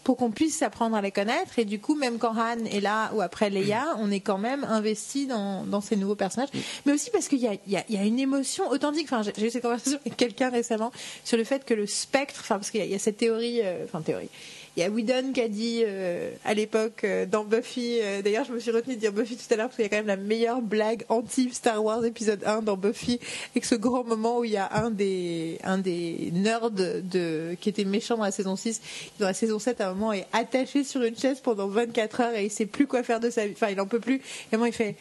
pour qu'on puisse apprendre à les connaître. Et du coup, même quand Han est là ou après Leia, on est quand même investi dans, dans ces nouveaux personnages. Mais aussi parce qu'il y a, y, a, y a une émotion authentique. Enfin, j'ai eu cette conversation avec quelqu'un récemment sur le fait que le spectre, enfin, parce qu'il y, y a cette théorie, euh, enfin, théorie. Il y a Whedon qui a dit euh, à l'époque euh, dans Buffy, euh, d'ailleurs je me suis retenue de dire Buffy tout à l'heure parce qu'il y a quand même la meilleure blague anti-Star Wars épisode 1 dans Buffy, avec ce grand moment où il y a un des, nerds qui était méchant dans la saison 6, qui dans la saison 7 à un moment est attaché sur une chaise pendant 24 heures et il sait plus quoi faire de sa vie, enfin il en peut plus, et moment il fait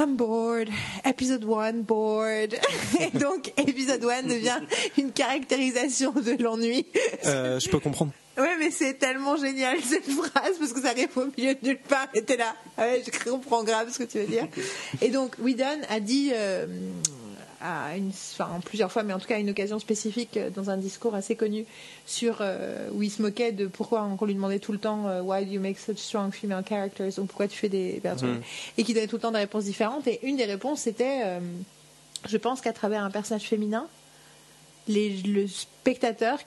I'm bored. Episode 1, bored. Et donc, épisode 1 devient une caractérisation de l'ennui. Je peux comprendre. Ouais, mais c'est tellement génial cette phrase parce que ça arrive au milieu de nulle part et t'es là. Ah ouais, je comprends grave ce que tu veux dire. Et donc, Whedon a dit euh, à une, enfin, plusieurs fois, mais en tout cas à une occasion spécifique euh, dans un discours assez connu sur euh, où il se moquait de pourquoi on lui demandait tout le temps euh, Why do you make such strong female characters ou pourquoi tu fais des personnages Mhm. et qui donnait tout le temps des réponses différentes. Et une des réponses c'était, je pense qu'à travers un personnage féminin, les, le spectateur,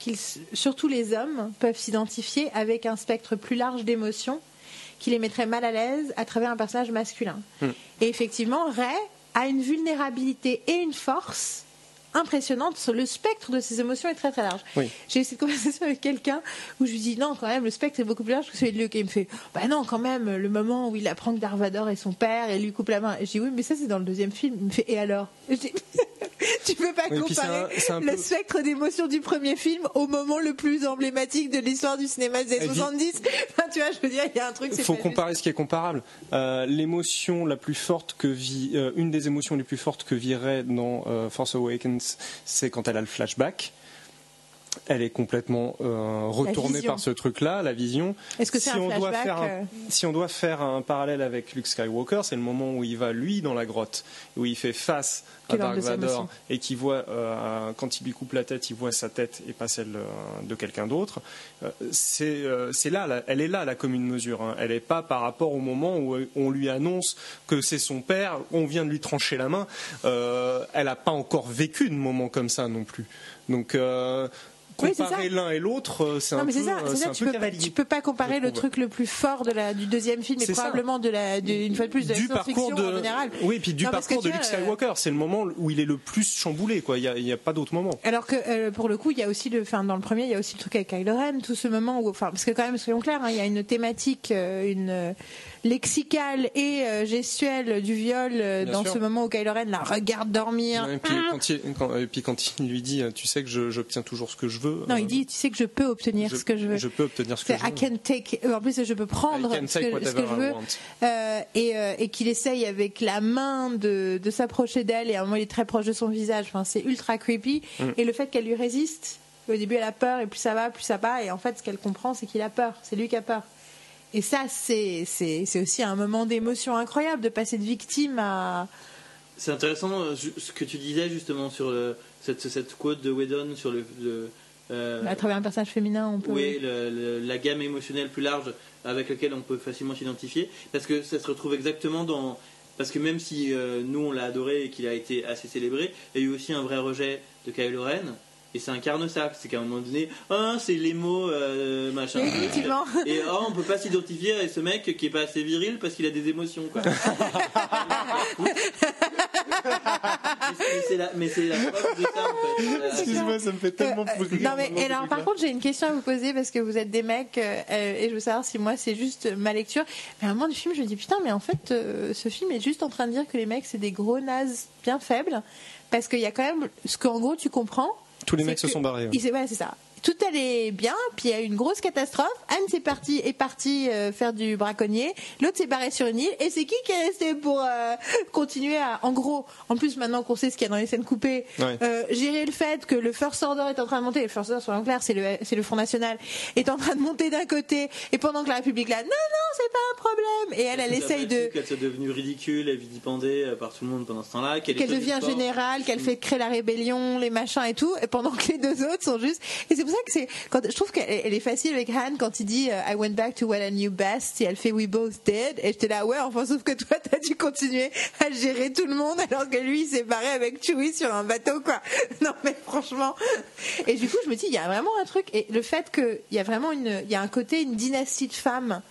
surtout les hommes, peuvent s'identifier avec un spectre plus large d'émotions qui les mettrait mal à l'aise à travers un personnage masculin. Hmm. Et effectivement, Ray a une vulnérabilité et une force impressionnante. Le spectre de ses émotions est très très large. J'ai eu cette conversation avec quelqu'un où je lui dis non, quand même, le spectre est beaucoup plus large que celui de Luke. Et il me fait bah non, quand même, le moment où il apprend que Darvador est son père et lui coupe la main. Et je dis oui, mais ça c'est dans le deuxième film. Il me fait et alors? Je dis, Tu peux pas comparer le spectre d'émotions du premier film au moment le plus emblématique de l'histoire du cinéma des années 70. tu vois, je veux dire, il y a un truc. Il faut comparer ce qui est comparable. Euh, l'émotion la plus forte que vit, euh, une des émotions les plus fortes que virait dans euh, Force Awakens, c'est quand elle a le flashback elle est complètement euh, retournée par ce truc-là, la vision. Est-ce que c'est si un on doit faire un, euh Si on doit faire un parallèle avec Luke Skywalker, c'est le moment où il va lui dans la grotte, où il fait face à Dark Vador et qui voit euh, quand il lui coupe la tête, il voit sa tête et pas celle de quelqu'un d'autre. c'est là, elle est là la commune mesure. Hein. Elle n'est pas par rapport au moment où on lui annonce que c'est son père, on vient de lui trancher la main. elle n'a pas encore vécu de moment comme ça non plus. Donc comparer l'un et l'autre, euh, c'est un, peu, ça, euh, tu, peux, tu peux pas comparer le truc le plus fort de la, du deuxième film et probablement de la, une fois de plus de du la parcours de, en général. Oui, puis du parcours de Luke euh, Skywalker, c'est le moment où il est le plus chamboulé, quoi. Il n'y a, pas d'autre moment. Alors que pour le coup, il y a aussi le, enfin dans le premier, il y a aussi le truc avec Kylo Ren, tout ce moment où, enfin parce que quand même soyons clairs, hein, il y a une thématique, une lexicale et euh, gestuelle du viol euh, dans ce moment où Kylo Ren la regarde dormir. et, puis, quand il, lui dit Tu sais que j'obtiens toujours ce que je veux. Non, il dit Tu sais que je peux obtenir ce que je veux. Je peux obtenir ce que je veux. I can take. En plus, je peux prendre ce que, je veux. Euh, et, et qu'il essaye avec la main de, de s'approcher d'elle et à un moment il est très proche de son visage. Enfin, c'est ultra creepy. Mm. Et le fait qu'elle lui résiste. Au début, elle a peur, et plus ça va, plus ça va. Et en fait, ce qu'elle comprend, c'est qu'il a peur. C'est lui qui a peur. Et ça, c'est aussi un moment d'émotion incroyable de passer de victime à. C'est intéressant euh, ce que tu disais justement sur cette, cette quote de Whedon sur le. Euh, à travers un personnage féminin, on peut. Oui, la gamme émotionnelle plus large avec laquelle on peut facilement s'identifier. Parce que ça se retrouve exactement dans. Parce que même si euh, nous on l'a adoré et qu'il a été assez célébré, il y a eu aussi un vrai rejet de Kylo Ren et c'est un carne-sac. C'est qu'à un moment donné, ah, c'est les mots, euh, machin. Effectivement. Et oh, on peut pas s'identifier à ce mec qui est pas assez viril parce qu'il a des émotions, quoi. mais c'est la, preuve de ça, en fait. Excuse-moi, ça me fait tellement euh, Non, mais alors, par contre, j'ai une question à vous poser parce que vous êtes des mecs euh, et je veux savoir si moi c'est juste ma lecture. Mais à un moment du film, je me dis putain, mais en fait, ce film est juste en train de dire que les mecs c'est des gros nazes bien faibles parce qu'il y a quand même ce qu'en gros tu comprends tous les mecs se sont barrés. Ouais, c'est ça tout allait bien, puis il y a eu une grosse catastrophe. Anne s'est partie est partie euh, faire du braconnier, l'autre s'est barré sur une île, et c'est qui qui est resté pour euh, continuer à, en gros, en plus maintenant qu'on sait ce qu'il y a dans les scènes coupées, euh, gérer le fait que le First Order est en train de monter, le First Order, soyons clairs, c'est le c'est le Front National, est en train de monter d'un côté, et pendant que la République là, non non, c'est pas un problème, et elle elle essaye de qu'elle soit devenue ridicule, elle vilipendée par tout le monde pendant ce temps-là, qu'elle devient générale, qu'elle mm. fait créer la rébellion, les machins et tout, et pendant que les deux autres sont juste, et c'est pour ça que c'est quand je trouve qu'elle est facile avec Han quand il dit euh, I went back to what I knew best et elle fait We both did et j'étais là ouais enfin sauf que toi t'as dû continuer à gérer tout le monde alors que lui il s'est barré avec Chewie sur un bateau quoi. Non mais franchement. Et du coup je me dis il y a vraiment un truc et le fait qu'il y a vraiment une il y a un côté une dynastie de femmes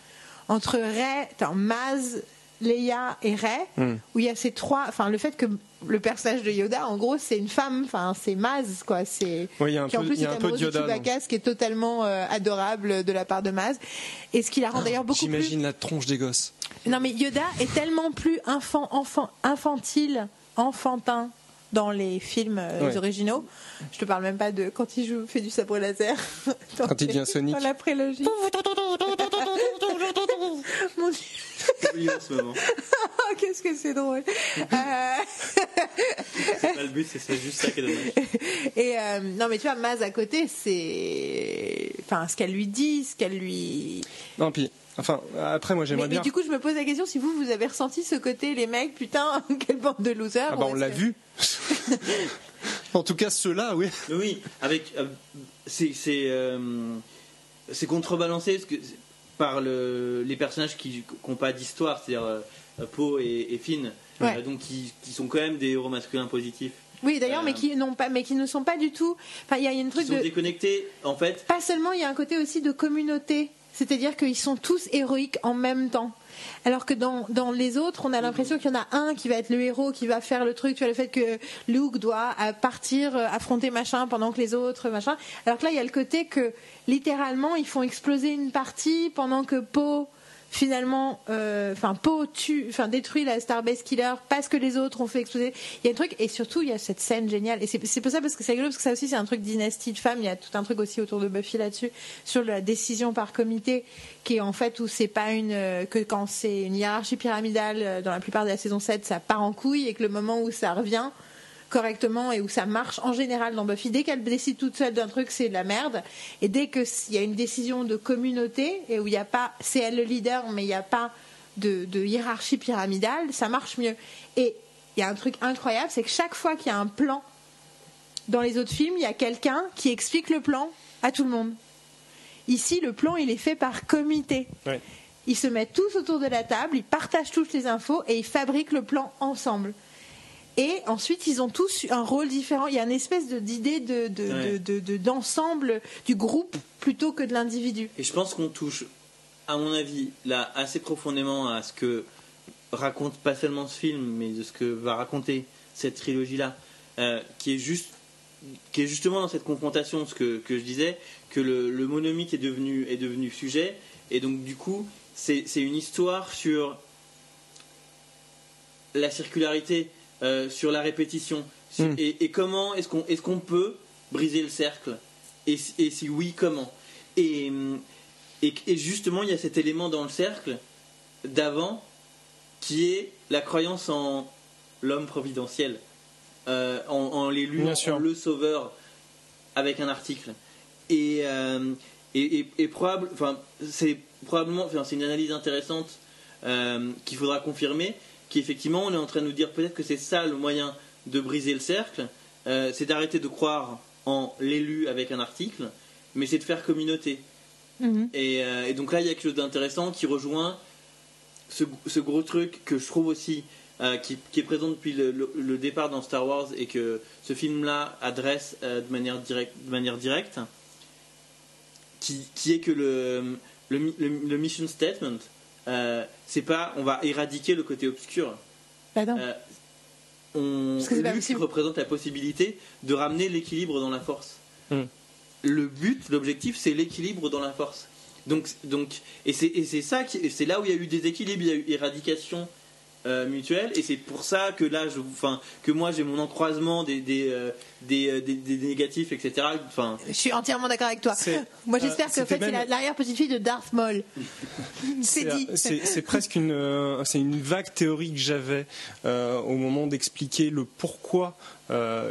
entre Rey, Maz, Leia et Rey, hmm. où il y a ces trois. Enfin, le fait que le personnage de Yoda, en gros, c'est une femme. Enfin, c'est Maz, quoi. C'est oui, qui en plus est amoureuse de Yoda, ce qui est totalement euh, adorable de la part de Maz. Et ce qui la rend d'ailleurs beaucoup plus. J'imagine la tronche des gosses. Non, mais Yoda est tellement plus enfant, enfant, infantile, enfantin dans les films euh, originaux. Je te parle même pas de quand il joue, fait du sabre laser. quand il devient Sonic. Dans la prélogie. Mon Dieu. Oui, en ce moment. Oh, qu'est-ce que c'est drôle. c'est pas le but, c'est juste ça qui est dommage. Et euh, non, mais tu vois, Maz à côté, c'est. Enfin, ce qu'elle lui dit, ce qu'elle lui. Non, puis Enfin, après, moi, j'aimerais bien. Mais du coup, je me pose la question si vous, vous avez ressenti ce côté, les mecs, putain, quelle bande de losers. Ah bah, on l'a vu. en tout cas, ceux-là, oui. Oui, avec. Euh, c'est. Euh, c'est contrebalancé par le, les personnages qui n'ont pas d'histoire, c'est-à-dire euh, Poe et, Finn, donc qui, qui, sont quand même des héros masculins positifs. Oui, d'ailleurs, mais qui n'ont pas, mais qui ne sont pas du tout. Enfin, il y a une truc ils sont déconnectés, en fait. Pas seulement, il y a un côté aussi de communauté C'est-à-dire qu'ils sont tous héroïques en même temps. Alors que dans, dans les autres, on a l'impression qu'il y en a un qui va être le héros, qui va faire le truc, tu vois, le fait que Luke doit euh, partir, euh, affronter machin pendant que les autres, machin. Alors que là, il y a le côté que, littéralement, ils font exploser une partie pendant que Poe finalement, euh, enfin, Poe tue, enfin, détruit la Starbase Killer parce que les autres ont fait exploser. Il y a un truc, et surtout, il y a cette scène géniale. Et c'est pour ça parce que c'est rigolo, parce que ça aussi, c'est un truc dynastie de femmes. Il y a tout un truc aussi autour de Buffy là-dessus, sur la décision par comité, qui est en fait où c'est pas une, euh, que quand c'est une hiérarchie pyramidale, euh, dans la plupart de la saison 7, ça part en couille, et que le moment où ça revient, correctement et où ça marche en général dans Buffy. Dès qu'elle décide toute seule d'un truc, c'est de la merde. Et dès qu'il y a une décision de communauté et où il n'y a pas, c'est elle le leader, mais il n'y a pas de, hiérarchie pyramidale, ça marche mieux. Et il y a un truc incroyable, c'est que chaque fois qu'il y a un plan dans les autres films, il y a quelqu'un qui explique le plan à tout le monde. Ici, le plan, il est fait par comité. Ils se mettent tous autour de la table, ils partagent toutes les infos et ils fabriquent le plan ensemble. Et ensuite, ils ont tous un rôle différent. Il y a une espèce d'idée de, d'ensemble du groupe plutôt que de l'individu. Et je pense qu'on touche, à mon avis, là assez profondément à ce que raconte pas seulement ce film, mais de ce que va raconter cette trilogie-là, euh, qui est juste qui est justement dans cette confrontation, ce que, que je disais, que le, le, monomique est devenu, est devenu sujet, et donc du coup, c'est une histoire sur la circularité, euh, sur la répétition. Hmm. Et, comment est-ce qu'on est qu'on peut briser le cercle? Et, si oui, comment? Et, et, justement, il y a cet élément dans le cercle d'avant qui est la croyance en l'homme providentiel, euh, en, l'élu, le sauveur, avec un article. Et, euh, et, probable, c'est probablement, c'est une analyse intéressante qu'il faudra confirmer, qu'effectivement on est en train de nous dire peut-être que c'est ça le moyen de briser le cercle, euh, c'est d'arrêter de croire en l'élu avec un article, mais c'est de faire communauté. Mhm. Euh, et, donc là, il y a quelque chose d'intéressant qui rejoint ce, gros truc que je trouve aussi euh, qui, est présent depuis le, départ dans Star Wars et que ce film-là adresse de, manière directe, de manière directe, qui, qui est que le, le mission statement, euh, c'est pas on va éradiquer le côté obscur. Bah euh, on, Luke représente la possibilité de ramener l'équilibre dans la force. Hmm. Le but, l'objectif, c'est l'équilibre dans la force. Donc, donc, et c'est ça, c'est là où il y a eu des équilibres, il y a eu éradication euh, mutuelle et c'est pour ça que là je, enfin que moi j'ai mon encroisement des des, euh, euh, des, des, négatifs etc enfin je suis entièrement d'accord avec toi. Moi j'espère que en fait, c'est l'arrière petite fille de Darth Maul. C'est dit. c'est presque une c'est une vague théorie que j'avais au moment d'expliquer le pourquoi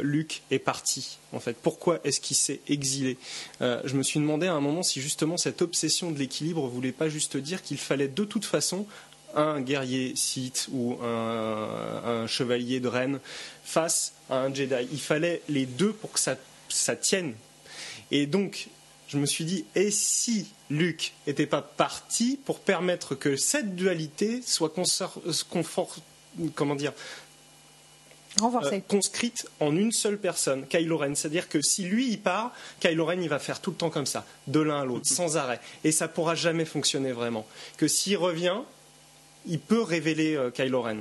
Luke est parti en fait. Pourquoi est-ce qu'il s'est exilé? Je me suis demandé à un moment si justement cette obsession de l'équilibre voulait pas juste dire qu'il fallait de toute façon un guerrier Sith ou un, chevalier de Rennes face à un Jedi. Il fallait les deux pour que ça, ça tienne. Et donc, je me suis dit, et si Luke n'était pas parti pour permettre que cette dualité soit confort, comment dire, euh, conscrite en une seule personne, Kylo Ren. C'est-à-dire que si lui il part, Kylo Ren il va faire tout le temps comme ça, de l'un à l'autre, sans arrêt. Et ça pourra jamais fonctionner vraiment. Que s'il revient, il peut révéler euh, Kylo Ren.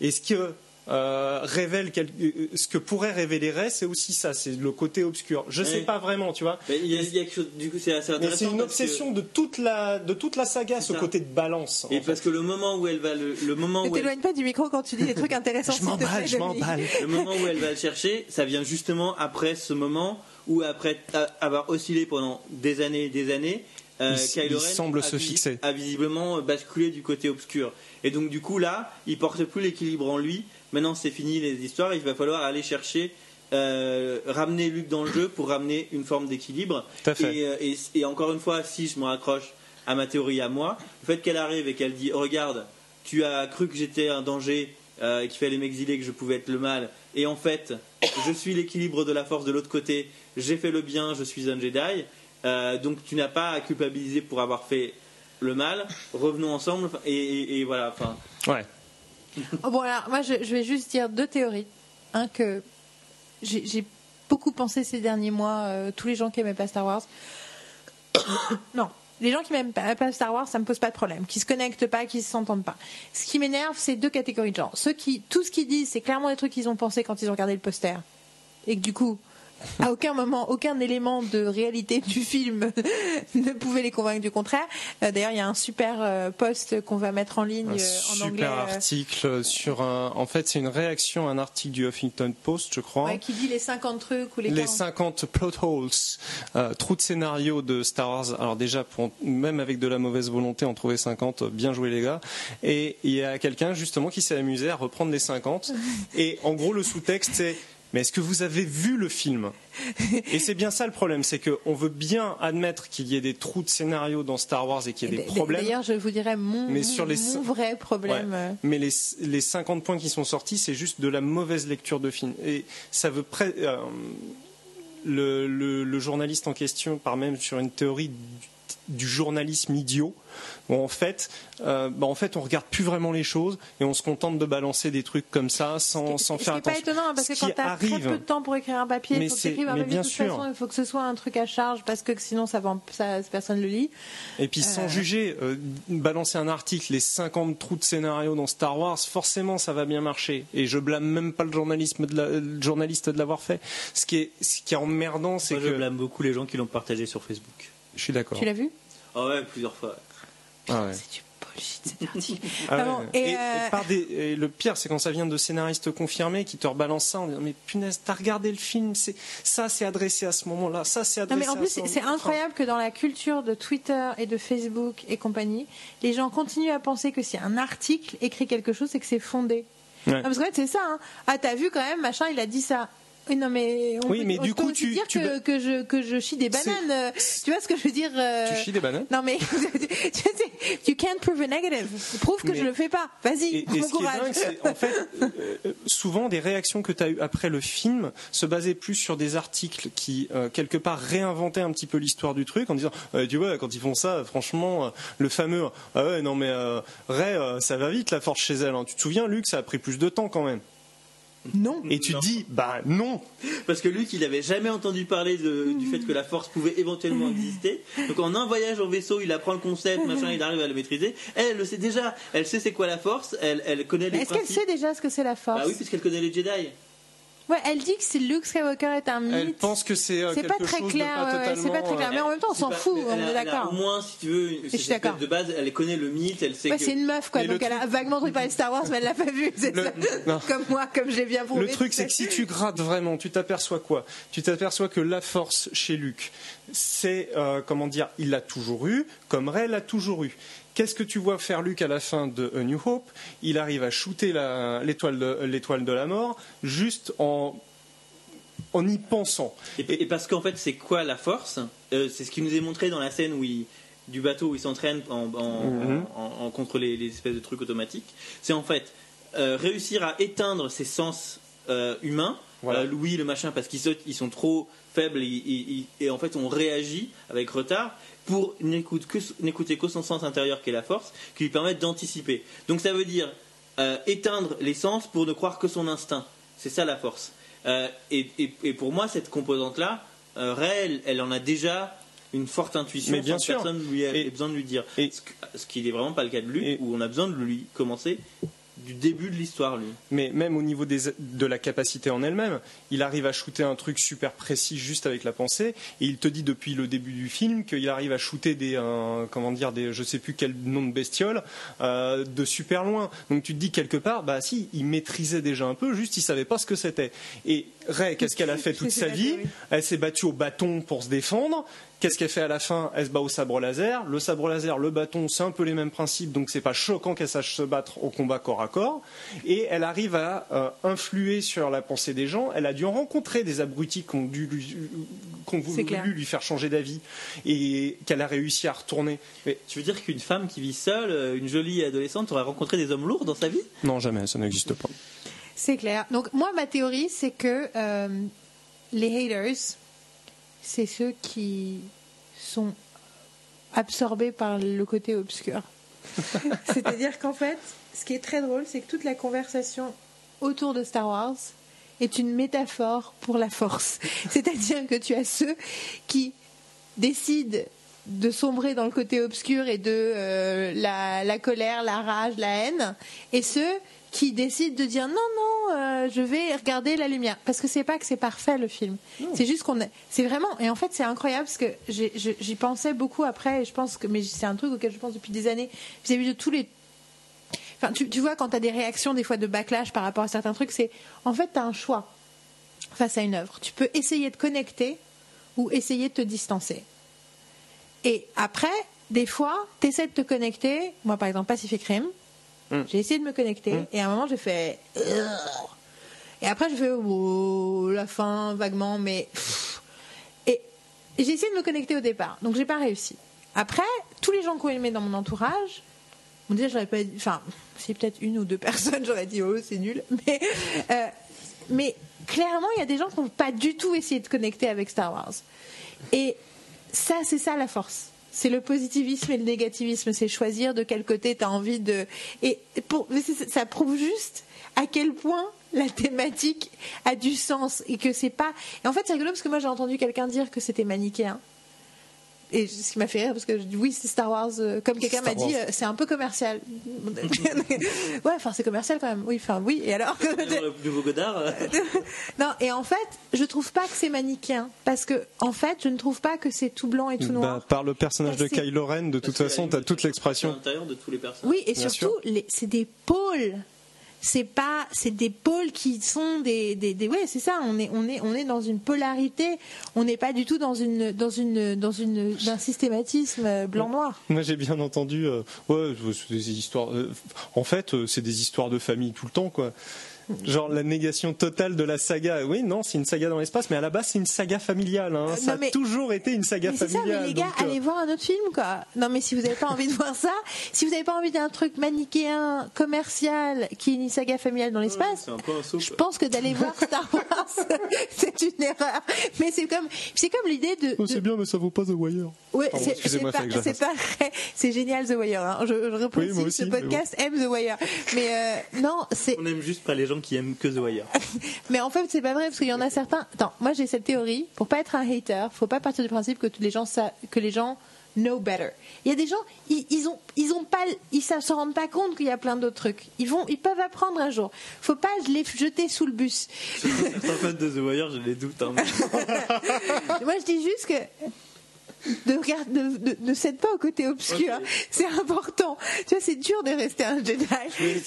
Et ce que euh, révèle euh, ce que pourrait révéler Rey, c'est aussi ça, c'est le côté obscur. Je ne sais pas vraiment, tu vois. Il y, a, quelque chose, du coup, c'est assez intéressant. c'est une obsession de toute la de toute la saga, ce côté de balance. Et parce que le moment où elle va le, le moment ne t'éloigne pas du micro quand tu dis des trucs intéressants. je m'emballe, je m'emballe. Le moment où elle va le chercher, ça vient justement après ce moment où après avoir oscillé pendant des années et des années, euh, il, semble se fixer. a visiblement basculé du côté obscur. Et donc du coup là, il porte plus l'équilibre en lui. Maintenant c'est fini les histoires, il va falloir aller chercher euh, ramener Luc dans le jeu pour ramener une forme d'équilibre. Euh, et, encore une fois, si je me raccroche à ma théorie à moi, le fait qu'elle arrive et qu'elle dit regarde, tu as cru que j'étais un danger, euh, qu'il fallait m'exiler, que je pouvais être le mal, et en fait, je suis l'équilibre de la force de l'autre côté, j'ai fait le bien, je suis un Jedi. Euh, donc tu n'as pas à culpabiliser pour avoir fait le mal. Revenons ensemble et, voilà. Enfin. Ouais. Oh, bon alors moi je, vais juste dire deux théories. Un que j'ai beaucoup pensé ces derniers mois, euh, tous les gens qui aimaient pas Star Wars. non, les gens qui m'aiment pas, pas Star Wars, ça me pose pas de problème. Qui se connectent pas, qui s'entendent pas. Ce qui m'énerve, c'est deux catégories de gens. Ceux qui, tout ce qu'ils disent, c'est clairement des trucs qu'ils ont pensé quand ils ont regardé le poster. Et que du coup, à aucun moment, aucun élément de réalité du film ne pouvait les convaincre du contraire. Euh, D'ailleurs, il y a un super euh, post qu'on va mettre en ligne Un euh, en super anglais. euh, article sur un. En fait, c'est une réaction à un article du Huffington Post, je crois. ouais, qui dit les 50 trucs ou les, les 40. 50 plot holes, euh, trous de scénario de Star Wars. Alors déjà, pour, même avec de la mauvaise volonté, en trouver 50, bien joué les gars. Et il y a quelqu'un justement qui s'est amusé à reprendre les 50. Et en gros, le sous-texte, c'est mais est-ce que vous avez vu le film Et c'est bien ça le problème, c'est qu'on veut bien admettre qu'il y ait des trous de scénario dans Star Wars et qu'il y ait des problèmes. D'ailleurs, je vous dirais mon, Mais sur les mon vrai problème. Ouais. Mais les, les 50 points qui sont sortis, c'est juste de la mauvaise lecture de film. Et ça veut euh, le, le- le journaliste en question part même sur une théorie du, journalisme idiot. En fait, euh, bah, en fait, on regarde plus vraiment les choses et on se contente de balancer des trucs comme ça sans, sans Ce faire qui n'est pas attention. étonnant, parce que quand tu as très arrive- peu de temps pour écrire un papier, Mais il faut que c'est- tu écrives un mais papier. bien de toute sûr. façon, il faut que ce soit un truc à charge, parce que sinon, ça va, ça, personne le lit. Et puis sans Euh. juger, euh, balancer un article, les 50 trous de scénario dans Star Wars, forcément ça va bien marcher. Et je blâme même pas le, journalisme de la- le journaliste de l'avoir fait. Ce qui est, ce qui est emmerdant, c'est que... je blâme beaucoup les gens qui l'ont partagé sur Facebook. Je suis d'accord. Tu l'as vu? Ah ouais, plusieurs fois. Ah ouais. C'est du bullshit, cet article. Ah Ah ouais. bon, et, Et- euh, et par des- et le pire, c'est quand ça vient de scénaristes confirmés qui te rebalancent ça en disant Mais punaise, t'as regardé le film, c'est ça c'est adressé à ce moment-là, ça c'est Non adressé mais en à plus ce c'est incroyable que dans la culture de Twitter et de Facebook et compagnie, les gens continuent à penser que si un article écrit quelque chose, c'est que c'est fondé. Ouais. Non, parce qu'en fait c'est ça. hein. Ah t'as vu quand même machin, il a dit ça. Oui, non mais on Oui, peut, mais on du peut coup, aussi tu- dire tu que, je que je chie des bananes. euh, Tu vois ce que je veux dire euh, Tu chies des bananes Non mais tu can't prove a negative. Prouve que Mais- je le fais pas. Vas-y, Et, et bon ce qui est courage. dingue, en fait, euh, souvent des réactions que tu as eues après le film se basaient plus sur des articles qui, euh, quelque part, réinventaient un petit peu l'histoire du truc en disant, tu vois, quand ils font ça, franchement, le fameux, ah ouais, non mais Ray, ça va vite la force chez elle. hein. Tu te souviens, Luc, ça a pris plus de temps quand même. Non. Et tu Non. dis, bah non. Parce que Luc, il avait jamais entendu parler de- du fait que la force pouvait éventuellement exister. Donc en un voyage en vaisseau, il apprend le concept, machin, il arrive à le maîtriser. Elle, elle le sait déjà. Elle sait c'est quoi la force. Elle, elle connaît les Est-ce qu'elle sait déjà ce que c'est la force Bah oui, puisqu'elle connaît les Jedi. Ouais, elle dit que si Luke Skywalker est un Elle mythe. pense que c'est euh, C'est quelque pas très chose clair, de pas c'est pas très clair. Mais en même temps, on s'en fout, on elle est elle d'accord. Au moins, si tu veux, suis cette espèce d'accord. de base, elle connaît le mythe, elle sait Ouais, que. c'est une meuf, quoi. Le Donc elle a truc- vaguement entendu parler de Star Wars, mais elle l'a pas vu. c'est Le-. Comme moi, comme j'ai bien prouvé. Le truc, c'est que si tu grattes vraiment, tu t'aperçois quoi? Tu t'aperçois que la force chez Luke, c'est, euh, comment dire, il l'a toujours eu, comme Ray l'a toujours eu. Qu'est-ce que tu vois faire Luke à la fin de A New Hope? Il arrive à shooter l'étoile de, la mort juste en, en y pensant. Et, et parce qu'en fait, c'est quoi la force? Euh, C'est ce qui nous est montré dans la scène où il- du bateau où il s'entraîne en, en- Mhm. en- en- contre les, les espèces de trucs automatiques. C'est en fait euh, réussir à éteindre ses sens euh, humains, Voilà. Louis, le machin, parce qu'ils ils sont trop faibles et, et- et- et en fait on réagit avec retard pour n'écouter que, son sens intérieur qui est la force, qui lui permet d'anticiper. Donc ça veut dire euh, éteindre les sens pour ne croire que son instinct. C'est ça la force. Euh, et, pour moi, cette composante-là, euh, Ray, elle, en a déjà une forte intuition Mais bien sans sûr. personne lui Et- besoin de lui dire. et- ce, qui n'est vraiment pas le cas de Et- où on a besoin de lui commencer du début de l'histoire, lui. Mais même au niveau de la capacité en elle-même, il arrive à shooter un truc super précis juste avec la pensée. Et il te dit depuis le début du film qu'il arrive à shooter des, euh, comment dire, des, je sais plus quel nom de bestiole, euh, de super loin. Donc tu te dis quelque part, bah si, il maîtrisait déjà un peu, juste il savait pas ce que c'était. Et Ray, qu'est-ce qu'elle a fait toute sa vie. Elle s'est battue au bâton pour se défendre. Qu'est-ce qu'elle fait à la fin Elle se bat au sabre laser. Le sabre laser, le bâton, c'est un peu les mêmes principes, donc c'est pas choquant qu'elle sache se battre au combat corps à corps. Et elle arrive à euh, influer sur la pensée des gens. Elle a dû rencontrer des abrutis qui ont, dû lui, qui ont C'est clair. voulu lui faire changer d'avis et qu'elle a réussi à retourner. Mais Tu veux dire qu'une femme qui vit seule, euh, une jolie adolescente, aurait rencontré des hommes lourds dans sa vie? Non, jamais, ça n'existe pas. C'est clair. Donc moi, ma théorie, c'est que euh, les haters, c'est ceux qui sont absorbés par le côté obscur. C'est-à-dire qu'en fait, ce qui est très drôle, c'est que toute la conversation autour de Star Wars est une métaphore pour la force. C'est-à-dire que tu as ceux qui décident de sombrer dans le côté obscur et de euh, la, la colère, la rage, la haine, et ceux qui décident de dire non non euh, je vais regarder la lumière. Parce que c'est pas que c'est parfait le film. C'est juste qu'on est- c'est vraiment et en fait c'est incroyable parce que j'y pensais beaucoup après et je pense que mais c'est un truc auquel je pense depuis des années. Vis-à-vis de tous les enfin tu, tu vois quand tu as des réactions des fois de backlash par rapport à certains trucs c'est en fait tu as un choix face à une œuvre. Tu peux essayer de connecter ou essayer de te distancer. Et après des fois tu essaies de te connecter. Moi par exemple Pacific Rim j'ai essayé de me connecter et à un moment j'ai fait Ugh. et après j'ai fait oh, la fin vaguement mais et, j'ai essayé de me connecter au départ donc j'ai pas réussi après tous les gens qui ont aimé dans mon entourage bon déjà j'aurais pas enfin c'est peut-être une ou deux personnes j'aurais dit oh c'est nul mais euh, mais clairement il y a des gens qui n'ont pas du tout essayé de connecter avec Star Wars et ça, c'est ça la force. C'est le positivisme et le négativisme. C'est choisir de quel côté tu as envie de. Et ça prouve juste à quel point la thématique a du sens et que c'est pas. Et en fait, c'est rigolo parce que moi j'ai entendu quelqu'un dire que c'était manichéen. Et ce qui m'a fait rire parce que je dis oui, c'est Star Wars. euh, Comme quelqu'un m'a dit, euh, c'est un peu commercial. ouais, enfin c'est commercial quand même. Oui, enfin oui. Et alors Dans le nouveau Godard. euh, Non, et en fait, je trouve pas que c'est manichéen. Parce que, en fait, je ne trouve pas que c'est tout blanc et tout noir. Bah, par le personnage de Kylo Ren, de toute parce façon, tu as toute l'expression. l'intérieur de tous les personnages. Oui, et Bien surtout, les- c'est des pôles. C'est pas, c'est des pôles qui sont des, des, des- ouais, c'est ça. On est, on est, on est dans une polarité. On n'est pas du tout dans une, dans une, dans une, d'un systématisme euh, blanc-noir. Moi, j'ai bien entendu. euh, ouais, des histoires. euh, en fait, c'est des histoires de famille tout le temps, quoi. Genre la négation totale de la saga. Oui, non, c'est une saga dans l'espace, mais à la base, c'est une saga familiale. hein. Euh, ça mais- a toujours été une saga Mais c'est ça, familiale. mais les gars, donc, euh, allez voir un autre film, quoi. Non, mais si vous n'avez pas envie de voir ça, si vous n'avez pas envie d'un truc manichéen, commercial, qui est une saga familiale dans l'espace. Je pense que d'aller voir Star Wars, c'est une erreur. Mais c'est comme, c'est comme l'idée de. oh, de- c'est bien, mais ça vaut pas The Wire. Ouais, Pardon, c'est- pas, c'est pas vrai. C'est génial The Wire. hein. Je, je Oui, aussi, ce podcast aime The Wire. Mais euh, non, c'est. On aime juste pas les gens qui aiment que The Wire. Mais en fait, c'est pas vrai parce qu'il y en a certains. Attends, moi j'ai cette théorie. Pour pas être un hater, faut pas partir du principe que les gens sa- que les gens know better. Il y a des gens, ils, ils ont, ils ont pas, ils ne se rendent pas compte qu'il y a plein d'autres trucs. Ils vont, ils peuvent apprendre un jour. Faut pas les jeter sous le bus. Certains fans de The Wire, j'ai des doutes. hein. Moi, je dis juste que de regarde, ne, ne, ne cède pas au côté obscur. C'est important. Tu vois, c'est dur de rester un Jedi.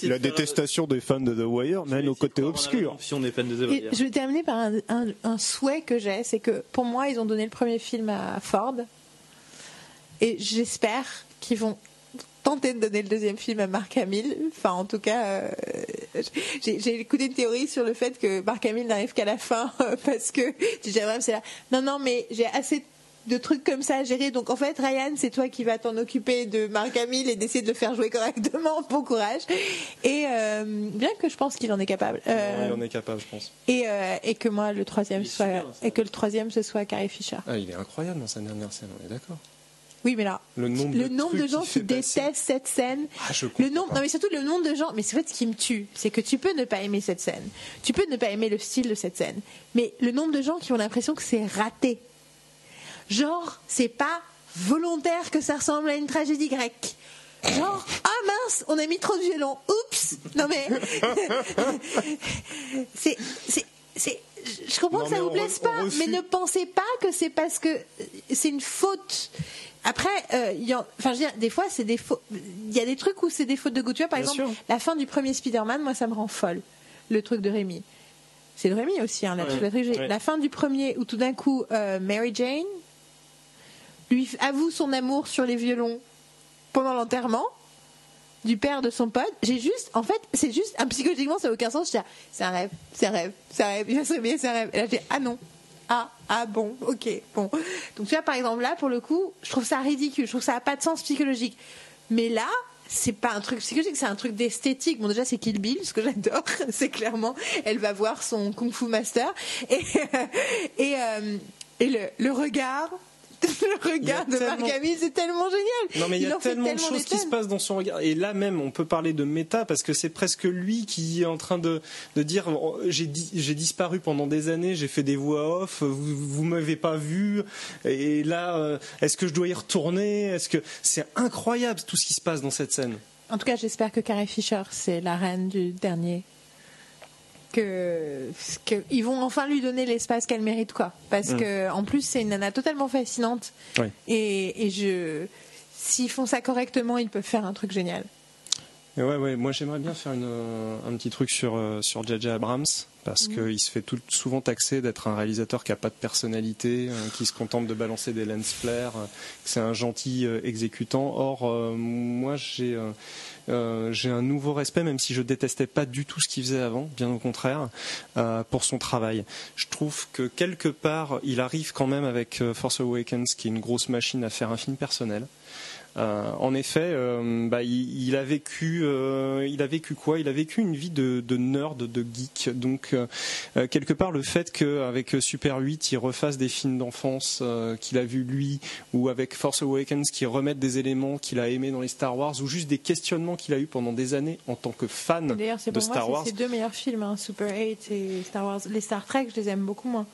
La détestation des fans de The Wire mène au côté obscur. rédemption des fans de The Et je vais terminer par un, un- un souhait que j'ai, c'est que pour moi, ils ont donné le premier film à Ford, et j'espère qu'ils vont tenter de donner le deuxième film à Mark Hamill. Enfin, en tout cas, euh, j'ai écouté une théorie sur le fait que Mark Hamill n'arrive qu'à la fin parce que J.J. Abrams c'est là. Non, non, mais j'ai assez de trucs comme ça à gérer. Donc en fait, Ryan, c'est toi qui vas t'en occuper de Mark Hamill et d'essayer de le faire jouer correctement. Bon courage. Et euh, bien que je pense qu'il en est capable. Euh, Il en est capable, je pense. et, euh, et que moi le troisième soit super, ça. et que le troisième ce soit Carrie Fisher. Ah, il est incroyable dans sa dernière scène, on est d'accord. Oui, mais là, Le nombre le de, nombre de gens qui passer. détestent cette scène, Ah, je le nombre, pas. non mais surtout le nombre de gens, mais c'est en fait ce qui me tue, c'est que tu peux ne pas aimer cette scène, tu peux ne pas aimer le style de cette scène, mais le nombre de gens qui ont l'impression que c'est raté, genre c'est pas volontaire que ça ressemble à une tragédie grecque. Genre, ah mince, on a mis trop de violon. Oups Non mais. c'est. c'est- c'est- Je comprends Non, que ça vous plaise re- pas, mais ne pensez pas que c'est parce que c'est une faute. Après, euh, il y en- enfin, je veux dire, des fois, c'est des fautes. Il y a des trucs où c'est des fautes de goût. Tu vois, par Bien exemple, sûr. la fin du premier Spider-Man, moi, ça me rend folle. Le truc de Rémi. C'est de Rémi aussi, hein, la, Ouais. la. Ouais. La fin du premier, où tout d'un coup, euh, Mary Jane lui avoue son amour sur les violons pendant l'enterrement du père de son pote. J'ai juste, en fait, c'est juste, ah, psychologiquement, ça n'a aucun sens. Ah, c'est un rêve, c'est un rêve, c'est un rêve, il va se réveiller, c'est un rêve. Et là, j'ai, ah non. Ah, ah bon, ok, bon. Donc, tu vois, par exemple, là, pour le coup, je trouve ça ridicule, je trouve que ça n'a pas de sens psychologique. Mais là, c'est pas un truc psychologique, c'est un truc d'esthétique. Bon, déjà, c'est Kill Bill, ce que j'adore, c'est clairement, elle va voir son Kung Fu Master. Et, euh, et le regard, le regard de Marc Hamill, c'est tellement génial. Non, mais il y a tellement, de choses qui se passent dans son regard. Et là même, on peut parler de méta parce que c'est presque lui qui est en train de, de dire oh, j'ai disparu pendant des années, j'ai fait des voix off, vous, vous m'avez pas vu. Et là, euh, est-ce que je dois y retourner? Est-ce que c'est incroyable tout ce qui se passe dans cette scène En tout cas, j'espère que Carrie Fisher, c'est la reine du dernier que, ils vont enfin lui donner l'espace qu'elle mérite quoi. Parce qu'en mm. que en plus c'est une nana totalement fascinante. Et, et je s'ils font ça correctement ils peuvent faire un truc génial. Ouais ouais moi j'aimerais bien faire une, un petit truc sur euh, sur JJ Abrams parce mm. qu'il se fait tout, souvent taxer d'être un réalisateur qui n'a pas de personnalité, euh, qui se contente de balancer des lens flares, euh, que c'est un gentil exécutant. Or, moi, j'ai euh, j'ai un nouveau respect, même si je détestais pas du tout ce qu'il faisait avant, bien au contraire, euh, pour son travail. Je trouve que quelque part, il arrive quand même avec euh, Force Awakens, qui est une grosse machine à faire un film personnel. Euh, en effet, euh, bah, il, a vécu, euh, il a vécu quoi? Il a vécu une vie de, de nerd, de geek. Donc quelque part, le fait qu'avec Super 8, il refasse des films d'enfance qu'il a vu lui, ou avec Force Awakens, qui remettent des éléments qu'il a aimés dans les Star Wars, ou juste des questionnements qu'il a eu pendant des années en tant que fan de Star Wars. C'est deux meilleurs films, hein, Super 8 et Star Wars. Les Star Trek, je les aime beaucoup moins.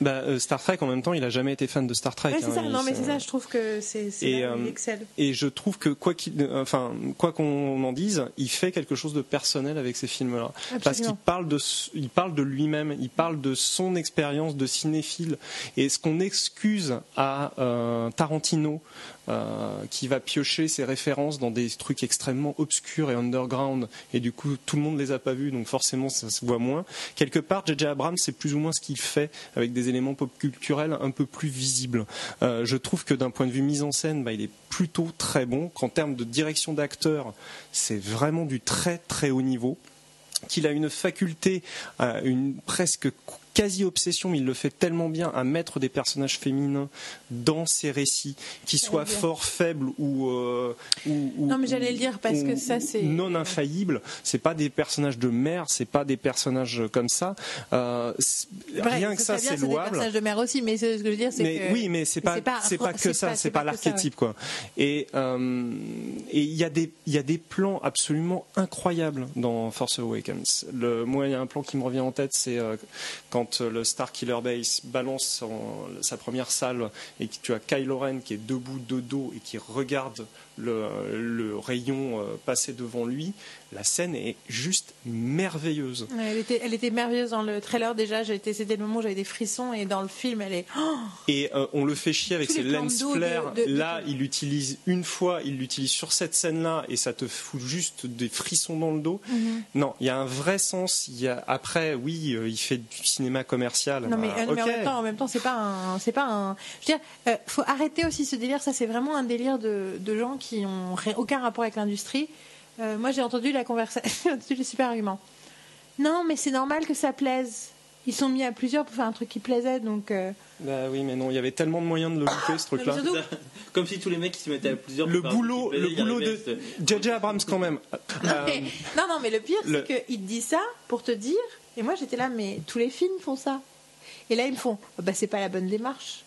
Bah, euh, Star Trek, en même temps, il a jamais été fan de Star Trek. c'est hein, ça. Non, mais c'est ça. Je trouve que c'est et, euh, et je trouve que quoi qu'il, euh, enfin, quoi qu'on en dise, il fait quelque chose de personnel avec ces films-là, parce qu'il parle de, il parle de lui-même, il parle de son expérience de cinéphile. Et ce qu'on excuse à Tarantino euh, qui va piocher ses références dans des trucs extrêmement obscurs et underground, et du coup tout le monde les a pas vus, donc forcément ça se voit moins. Quelque part, J.J. Abrams, c'est plus ou moins ce qu'il fait avec des éléments pop culturels un peu plus visibles. Euh, je trouve que d'un point de vue mise en scène, bah, il est plutôt très bon. Qu'en termes de direction d'acteur, c'est vraiment du très très haut niveau qu'il a une faculté, une presque quasi-obsession, mais il le fait tellement bien à mettre des personnages féminins dans ses récits, qui soient forts, faibles ou, euh, non mais j'allais le dire parce que ça c'est non infaillibles. C'est pas des personnages de mère, c'est pas des personnages comme ça. Euh, rien que ça, c'est louable. Des personnages de mère aussi, mais ce que je veux dire, c'est que oui, mais c'est pas c'est pas, que ça, c'est pas, l'archétype quoi. Et euh, et il y a des il y a des plans absolument incroyables dans Force Awakens. Le moi il y a un plan qui me revient en tête, c'est quand le Star Killer Base balance sa première salle et que tu as Kylo Ren qui est debout de dos et qui regarde le, rayon euh, passer devant lui, la scène est juste merveilleuse. elle, était, elle était merveilleuse dans le trailer déjà. C'était le moment où j'avais des frissons et dans le film, elle est. Oh et euh, on le fait chier avec ses lens flares. Là, il l'utilise une fois, il l'utilise sur cette scène-là et ça te fout juste des frissons dans le dos. Mhm. Non, il y a un vrai sens. Il y a, après, oui, euh, il fait du cinéma commercial. Non, mais, en même temps, en même temps, c'est pas un, c'est pas un. Je veux dire, faut arrêter aussi ce délire. Ça, c'est vraiment un délire de, de gens qui qui n'ont aucun rapport avec l'industrie. Euh, moi, j'ai entendu la conversation, entendu les super arguments. Non, mais c'est normal que ça plaise. Ils sont mis à plusieurs pour faire un truc qui plaisait, donc. Euh. Bah oui, mais non, il y avait tellement de moyens de le louper ce truc-là. Comme si tous les mecs qui se mettaient à plusieurs. Le boulot, le boulot de JJ Abrams quand même. non, non, mais le pire, c'est qu'il te dit ça pour te dire. Et moi, j'étais là, mais tous les films font ça. Et là, ils me font. Bah, c'est pas la bonne démarche.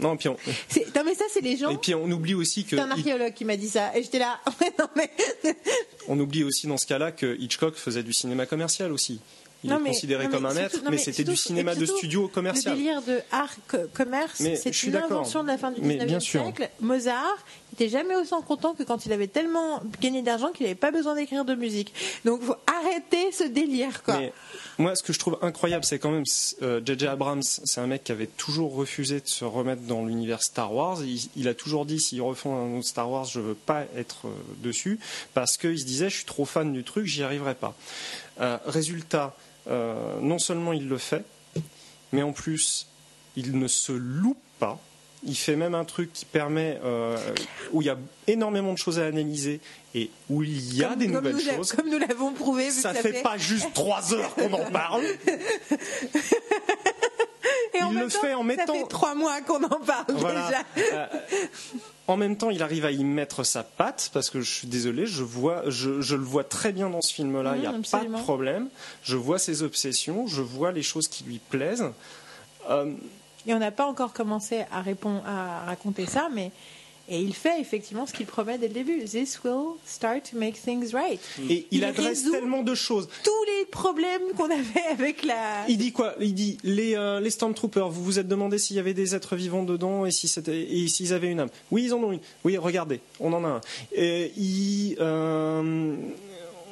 Non, puis on... non, mais ça, c'est les gens. Et puis on oublie aussi que. C'est un archéologue qui m'a dit ça. Et j'étais là. non, mais... on oublie aussi dans ce cas-là que Hitchcock faisait du cinéma commercial aussi. Il est considéré comme un maître, mais, c'était du cinéma de studio commercial. Le délire de art commerce, c'est une invention de la fin du 19e siècle. Mozart n'était jamais aussi content que quand il avait tellement gagné d'argent qu'il n'avait pas besoin d'écrire de musique. Donc faut arrêter ce délire. Quoi. moi, ce que je trouve incroyable, c'est quand même J.J. Euh, Abrams, c'est un mec qui avait toujours refusé de se remettre dans l'univers Star Wars. Il, a toujours dit s'ils refont un autre Star Wars, je veux pas être euh, dessus parce qu'il se disait je suis trop fan du truc, j'y arriverai pas. Euh, résultat, non seulement il le fait, mais en plus, il ne se loupe pas. Il fait même un truc qui permet, euh, où il y a énormément de choses à analyser et où il y a des nouvelles choses. Comme nous l'avons prouvé. ça ne fait, pas juste trois heures qu'on en parle. Et il le fait en mettant. Ça fait trois mois qu'on en parle déjà. Euh, en même temps, il arrive à y mettre sa patte parce que je suis désolé, je vois, je, le vois très bien dans ce film-là. il n'y a pas de problème. Je vois ses obsessions, je vois les choses qui lui plaisent. Euh, Et on n'a pas encore commencé à, répondre, à raconter ça, mais et il fait effectivement ce qu'il promet dès le début. This will start to make things right. Et il, adresse tellement de choses. Tous les problèmes qu'on avait avec la. Il dit quoi? Il dit les, euh, les Stormtroopers. Vous vous êtes demandé s'il y avait des êtres vivants dedans et si s'ils avaient une âme. Oui, ils en ont une. Oui, regardez, on en a un. Et il, euh,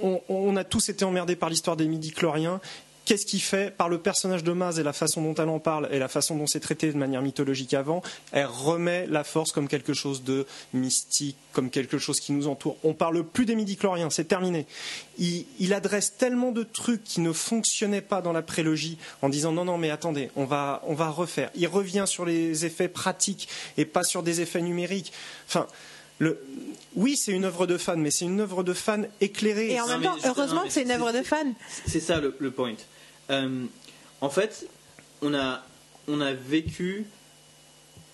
on, on, a tous été emmerdés par l'histoire des midi-chloriens qu'est-ce qui fait par le personnage de Maz et la façon dont elle en parle et la façon dont c'est traité de manière mythologique avant, elle remet la force comme quelque chose de mystique, comme quelque chose qui nous entoure. On parle plus des midi-chloriens, c'est terminé. Il, il, adresse tellement de trucs qui ne fonctionnaient pas dans la prélogie en disant non non mais attendez, on va on va refaire. Il revient sur les effets pratiques et pas sur des effets numériques. Enfin, le, oui, c'est une œuvre de fan, mais c'est une œuvre de fan éclairée. Et en même temps, heureusement que c'est une œuvre de fan. C'est ça le, le point. Euh, en fait, on a, on a vécu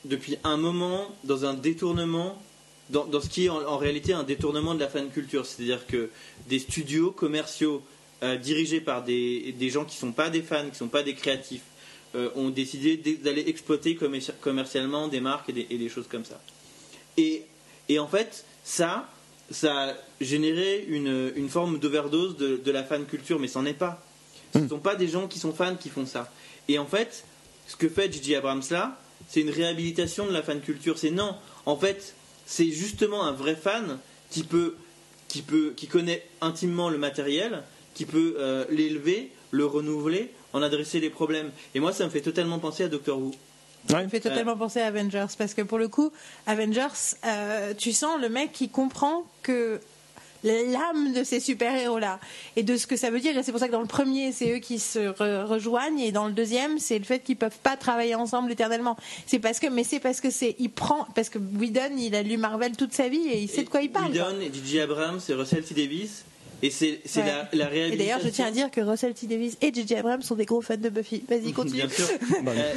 depuis un moment dans un détournement, dans, dans ce qui est en, réalité un détournement de la fan culture. C'est-à-dire que des studios commerciaux euh, dirigés par des, des, gens qui ne sont pas des fans, qui ne sont pas des créatifs, euh, ont décidé d'aller exploiter commercialement des marques et des, choses comme ça. Et, et en fait, ça, ça a généré une, une forme d'overdose de, de, la fan culture, mais c'en est pas. Ce ne hmm. sont pas des gens qui sont fans qui font ça. Et en fait, ce que fait Gigi Abrams là, c'est une réhabilitation de la fan culture. C'est non, en fait, c'est justement un vrai fan qui peut, qui peut, qui connaît intimement le matériel, qui peut euh, l'élever, le renouveler, en adresser les problèmes. Et moi, ça me fait totalement penser à Doctor Who. Ça me fait totalement penser à Avengers parce que pour le coup, Avengers, euh, tu sens le mec qui comprend que l'âme de ces super-héros-là et de ce que ça veut dire. Et c'est pour ça que dans le premier, c'est eux qui se rejoignent et dans le deuxième, c'est le fait qu'ils peuvent pas travailler ensemble éternellement. C'est parce que, mais c'est parce que c'est, il prend, parce que Whedon, il a lu Marvel toute sa vie et il sait de quoi il parle. Whedon et J.J. Abrams et Russell T. Davis. Et c'est la, la réalisation. Et d'ailleurs, je tiens à dire que Russell T. Davis et J.J. Abrams sont des gros fans de Buffy. Vas-y, continue. Bien sûr. Euh,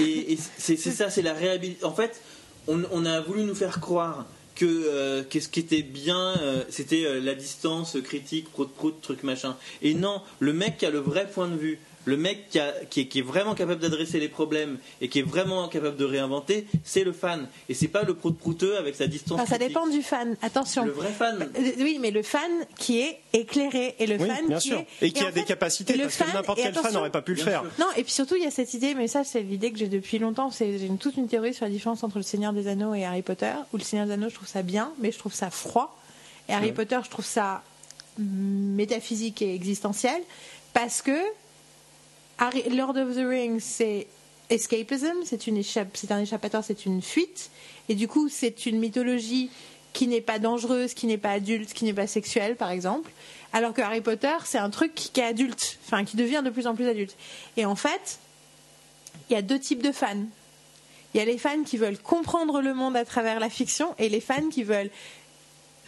et, c'est ça, c'est la réhabilitation. En fait, on, on a voulu nous faire croire euh, qu'est-ce qui était bien, euh, c'était euh, la distance critique, prout prout, truc machin. Et non, le mec qui a le vrai point de vue, le mec qui, est, vraiment capable d'adresser les problèmes et qui est vraiment capable de réinventer, c'est le fan. Et c'est pas le prout prouteux avec sa distance. ça dépend du fan. Attention. Le vrai fan. Oui, mais le fan qui est éclairé et le fan bien qui sûr. est et qui a des capacités parce que n'importe quel fan n'aurait pas pu le faire. Non, et puis surtout il y a cette idée, mais ça c'est l'idée que j'ai depuis longtemps. C'est j'ai toute une théorie sur la différence entre le Seigneur des Anneaux et Harry Potter. Où le Seigneur des Anneaux, je trouve ça bien, mais je trouve ça froid. Et Harry Potter, je trouve ça métaphysique et existentiel parce que Lord of the Rings, c'est escapism, c'est un échappatoire, c'est une fuite, et du coup, c'est une mythologie qui n'est pas dangereuse, qui n'est pas adulte, qui n'est pas sexuelle, par exemple. Alors que Harry Potter, c'est un truc qui est adulte, enfin qui devient de plus en plus adulte. Et en fait, il y a deux types de fans. Il y a les fans qui veulent comprendre le monde à travers la fiction et les fans qui veulent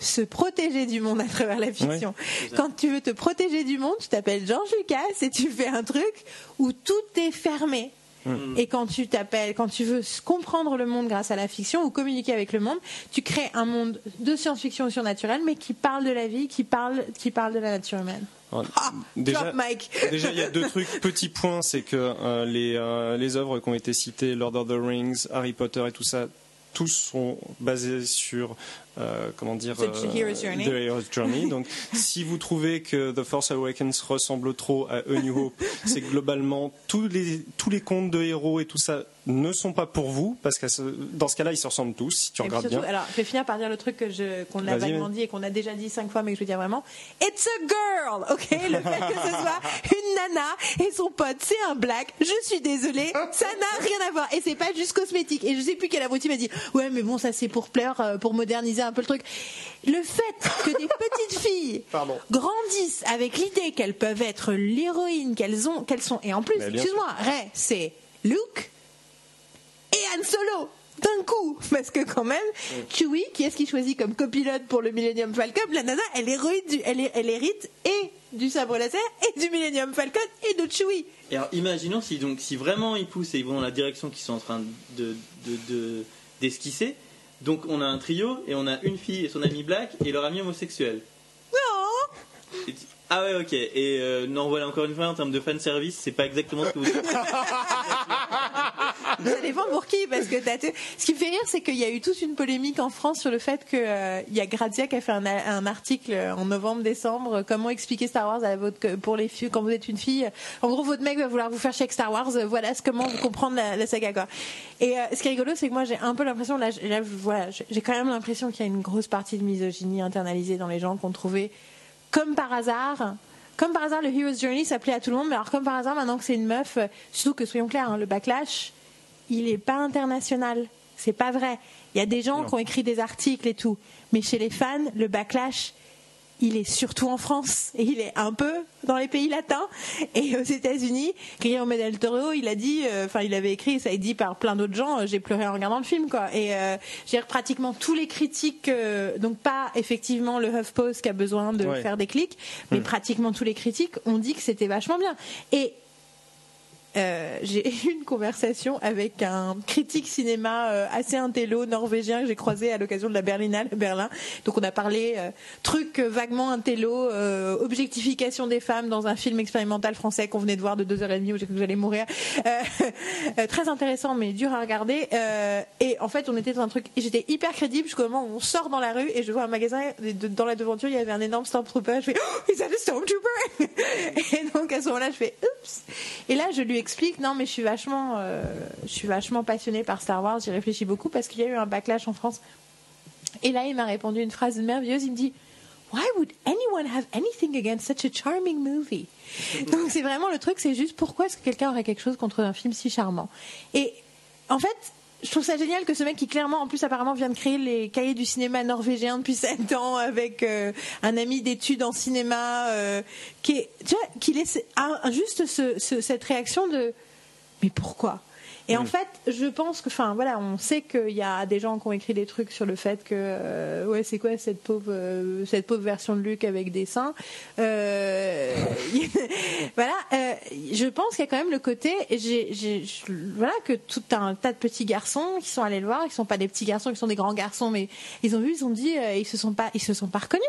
se protéger du monde à travers la fiction. Quand tu veux te protéger du monde, tu t'appelles George Lucas et tu fais un truc où tout est fermé. Hmm. Et quand tu t'appelles, quand tu veux comprendre le monde grâce à la fiction ou communiquer avec le monde, tu crées un monde de science-fiction surnaturelle, mais qui parle de la vie, qui parle, qui parle de la nature humaine. Ah, déjà, déjà, il y a deux trucs. Petit point, c'est que euh, les, euh, les œuvres qui ont été citées, Lord of the Rings, Harry Potter et tout ça, tous sont basés sur euh, comment dire The Hero's Journey. The Hero's Journey. Donc, si vous trouvez que The Force Awakens ressemble trop à A New Hope, c'est globalement tous les tous les contes de héros et tout ça ne sont pas pour vous, parce que dans ce cas-là, ils se ressemblent tous, si tu regardes bien. Alors, je vais finir par dire le truc que je, qu'on a vaguement dit et qu'on a déjà dit cinq fois, mais que je veux dire vraiment. It's a girl, ok? Le fait que ce soit une nana et son pote, c'est un black. Je suis désolée, ça n'a rien à voir. Et c'est pas juste cosmétique. Et je sais plus quelle abruti m'a dit, ouais, mais bon, ça c'est pour plaire, euh, pour moderniser un peu le truc. Le fait que des petites filles grandissent avec l'idée qu'elles peuvent être l'héroïne qu'elles ont, qu'elles sont, et en plus, excuse-moi, Ray, c'est Luke, et Han Solo d'un coup. Parce que quand même Chewie qui est-ce qu'il choisit comme copilote pour le Millennium Falcon la nana elle, du, elle, elle hérite et du sabre laser et du Millennium Falcon et de Chewie. Et alors imaginons si donc si vraiment ils poussent et ils vont dans la direction qu'ils sont en train de d'esquisser donc on a un trio et on a une fille et son ami black et leur ami homosexuel non ah ouais, ok. Et euh, non, voilà, encore une fois, en termes de fan service, c'est pas exactement ce que vous dites. Ça dépend pour qui, parce que ce qui me fait rire, c'est qu'il y a eu toute une polémique en France sur le fait que euh, y a Grazia qui a fait un, article en novembre-décembre, comment expliquer Star Wars pour les filles quand vous êtes une fille. En gros, votre mec va vouloir vous faire avec Star Wars, voilà comment vous comprendre la, saga quoi. Et ce qui est rigolo, c'est que moi j'ai un peu l'impression, là, là voilà, j'ai quand même l'impression qu'il y a une grosse partie de misogynie internalisée dans les gens qu'on trouvait comme par hasard comme par hasard, le Hero's Journey s'appelait à tout le monde, mais alors comme par hasard, maintenant que c'est une meuf, euh, surtout que soyons clairs, hein, le backlash, il n'est pas international. C'est pas vrai. Il y a des gens qui ont écrit des articles et tout, mais chez les fans, le backlash, il est surtout en France et il est un peu dans les pays latins et aux États-Unis. Guillermo del Toro, il a dit, euh, enfin, il avait écrit, ça a été dit par plein d'autres gens. Euh, j'ai pleuré en regardant le film, quoi. Et euh, j'ai pratiquement tous les critiques, donc pas effectivement le HuffPost qui a besoin de faire des clics, mais mm. pratiquement tous les critiques ont dit que c'était vachement bien. Et euh, j'ai eu une conversation avec un critique cinéma euh, assez intello norvégien que j'ai croisé à l'occasion de la Berlinale Berlin. Donc on a parlé euh, truc vaguement intello, objectification des femmes dans un film expérimental français qu'on venait de voir de deux heures et demie où j'ai cru que j'allais mourir. très intéressant mais dur à regarder. et en fait on était dans un truc, j'étais hyper crédible jusqu'au moment où on sort dans la rue et je vois un magasin dans la devanture il y avait un énorme stormtrooper. Je fais oh, is that a stormtrooper? Et donc à ce moment-là je fais oups. Et là je lui explique, non, mais je suis vachement, euh, je suis vachement passionnée par Star Wars. J'y réfléchis beaucoup parce qu'il y a eu un backlash en France. Et là, il m'a répondu une phrase merveilleuse. Il me dit, Why would anyone have anything against such a charming movie? Donc c'est vraiment le truc, c'est juste pourquoi est-ce que quelqu'un aurait quelque chose contre un film si charmant? Et en fait, je trouve ça génial que ce mec qui clairement en plus apparemment vient de créer les cahiers du cinéma norvégien depuis 7 ans avec euh, un ami d'études en cinéma euh, qui est tu vois qui laisse juste cette réaction de mais pourquoi? Et en mm. fait, je pense que, enfin, voilà, on sait qu'il y a des gens qui ont écrit des trucs sur le fait que, euh, ouais, c'est quoi cette pauvre, euh, cette pauvre version de Luc avec des seins. Euh, voilà, je pense qu'il y a quand même le côté, j'ai, voilà, que tout un tas de petits garçons qui sont allés le voir, qui sont pas des petits garçons, qui sont des grands garçons, mais ils ont vu, ils ont dit, ils se sont pas, ils se sont pas reconnus.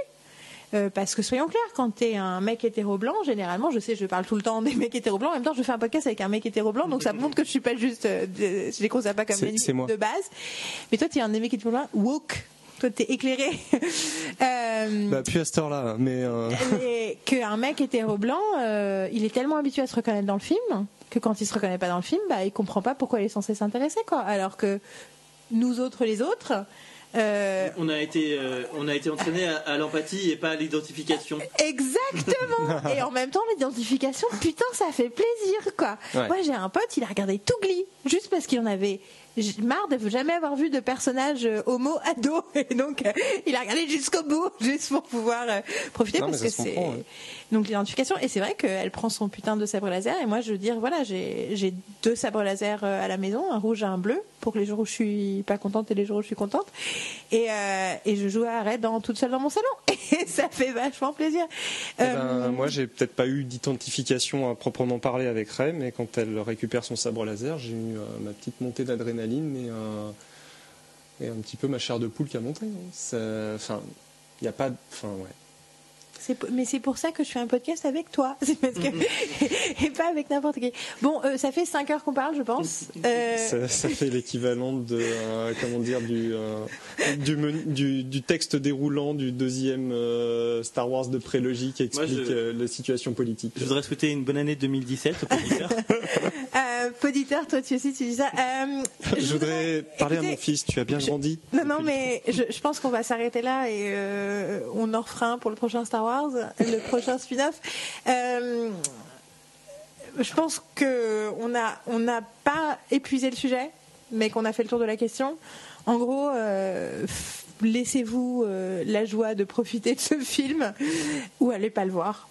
Euh, parce que soyons clairs, quand t'es un mec hétéro blanc, généralement, je sais, je parle tout le temps des mecs hétéro blancs. En même temps, je fais un podcast avec un mec hétéro blanc, donc ça montre que je suis pas juste, euh, je les considère pas comme des de base. Mais toi, tu es un mec hétéro blanc woke. Toi, t'es éclairé. euh, bah, plus à cette heure-là, mais. Euh... Qu'un mec hétéro blanc, euh, il est tellement habitué à se reconnaître dans le film que quand il se reconnaît pas dans le film, bah, il comprend pas pourquoi il est censé s'intéresser, quoi. Alors que nous autres, les autres, euh, on a été, euh, on a été entraîné à, l'empathie et pas à l'identification. Exactement. et en même temps, l'identification, putain, ça fait plaisir, quoi. Moi, j'ai un pote, il a regardé tout Glee juste parce qu'il en avait marre de jamais avoir vu de personnage euh, homo ado et donc il a regardé jusqu'au bout juste pour pouvoir profiter parce que c'est donc l'identification et c'est vrai qu'elle prend son putain de sabre laser et moi je veux dire voilà j'ai deux sabres laser à la maison un rouge et un bleu pour les jours où je suis pas contente et les jours où je suis contente. Et, euh, et je joue à Red dans, toute seule dans mon salon. Et ça fait vachement plaisir. Eh ben, euh, moi, j'ai peut-être pas eu d'identification à proprement parler avec Ray, mais quand elle récupère son sabre laser, j'ai eu euh, ma petite montée d'adrénaline et, et, un petit peu ma chair de poule qui a monté. Hein. Enfin, il n'y a pas. Enfin, ouais mais c'est pour ça que je fais un podcast avec toi. et pas avec n'importe qui. Bon, euh, ça fait 5 heures qu'on parle, je pense. Euh, ça, fait l'équivalent de, euh, comment dire, du, du, du, texte déroulant du deuxième Star Wars de prélogie qui explique la situation politique. Je voudrais souhaiter une bonne année 2017 au poditeur. poditeur, toi tu aussi tu dis ça. je, voudrais parler à mon fils, tu as bien grandi. Non, non, mais je, je pense qu'on va s'arrêter là et on en refera un pour le prochain Star Wars le prochain spin-off. Euh, je pense qu'on n'a on pas épuisé le sujet, mais qu'on a fait le tour de la question. En gros, euh, laissez-vous euh, la joie de profiter de ce film ou allez pas le voir.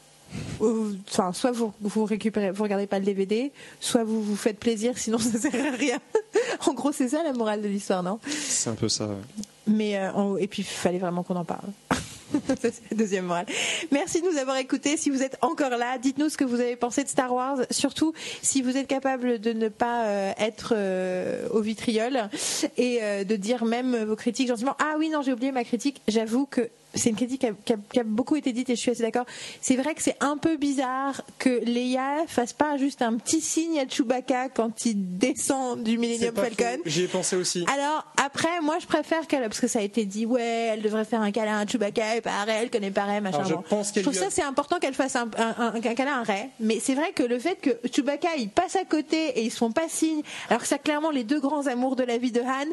Enfin, soit vous, vous récupérez, vous regardez pas le DVD, soit vous vous faites plaisir, sinon ça sert à rien. en gros, c'est ça la morale de l'histoire, non? C'est un peu ça. Mais et puis, il fallait vraiment qu'on en parle. deuxième morale. Merci de nous avoir écoutés. Si vous êtes encore là, dites-nous ce que vous avez pensé de Star Wars. Surtout, si vous êtes capable de ne pas euh, être euh, au vitriol et euh, de dire même vos critiques gentiment. Ah oui, non, j'ai oublié ma critique. J'avoue que c'est une critique qui a, qui a- qui a beaucoup été dite et je suis assez d'accord. C'est vrai que c'est un peu bizarre que Leia fasse pas juste un petit signe à Chewbacca quand il descend du Millennium Falcon. J'y ai pensé aussi. Alors après, moi je préfère qu'elle, parce que ça a été dit, ouais, elle devrait faire un câlin à Chewbacca et pas à Ray, elle connaît pas Ray, machin. Alors, je bon. pense trouve a- ça c'est important qu'elle fasse un, un, un- un câlin à Ray, mais c'est vrai que le fait que Chewbacca il passe à côté et ils se font pas signe, alors que c'est clairement les deux grands amours de la vie de Han.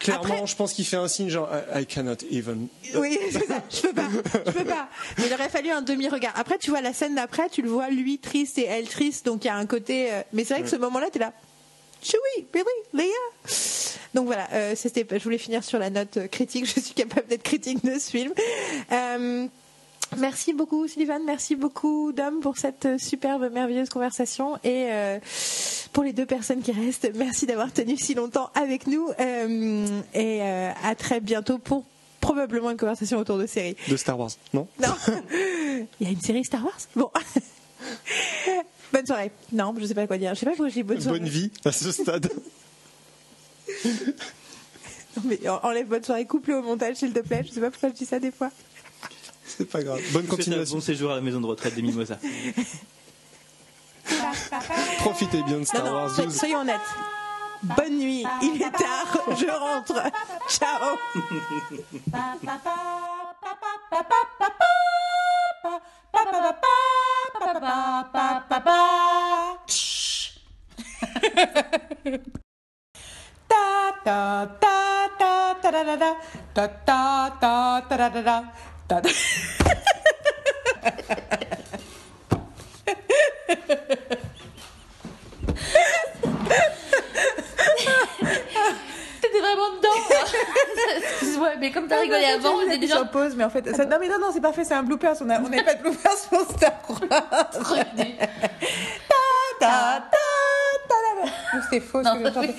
Clairement, après- je pense qu'il fait un signe genre I, I cannot even. Oui, c'est ça. Je peux pas. Je peux pas. Mais il aurait fallu un demi-regard. Après, tu vois la scène d'après, tu le vois lui triste et elle triste, donc il y a un côté. euh, Mais c'est vrai que ce moment-là, t'es là. Chewie, really, Leia. Donc voilà, euh, c'était. Je voulais finir sur la note euh, critique. Je suis capable d'être critique de ce film. Euh, Merci beaucoup Sullivan, merci beaucoup Dom pour cette superbe, merveilleuse conversation et euh, pour les deux personnes qui restent, merci d'avoir tenu si longtemps avec nous euh, et euh, à très bientôt pour probablement une conversation autour de séries. De Star Wars, non? Non, il y a une série Star Wars? Bon, bonne soirée. Non, je sais pas quoi dire. Je sais pas pourquoi dis bonne soirée. Bonne vie à ce stade. Non, mais en- enlève bonne soirée, couple au montage s'il te plaît. Je sais pas pourquoi je dis ça des fois. C'est pas grave. Bonne un continuation. Bon séjour à la maison de retraite des Mimosas. Profitez bien de Star non, Wars soy- 12. soyons honnêtes. Bonne nuit, il est tard, je rentre. Ciao. T'étais vraiment dedans. Excuse-moi, mais comme t'as rigolé avant, on était déjà en pause, mais en fait, ça- non mais non non, c'est parfait, c'est un bloopers. On a- on n'avait pas de bloopers pour Star Wars. Ta, ta, ta, ta, ta. C'était faux ce Non, que chanté.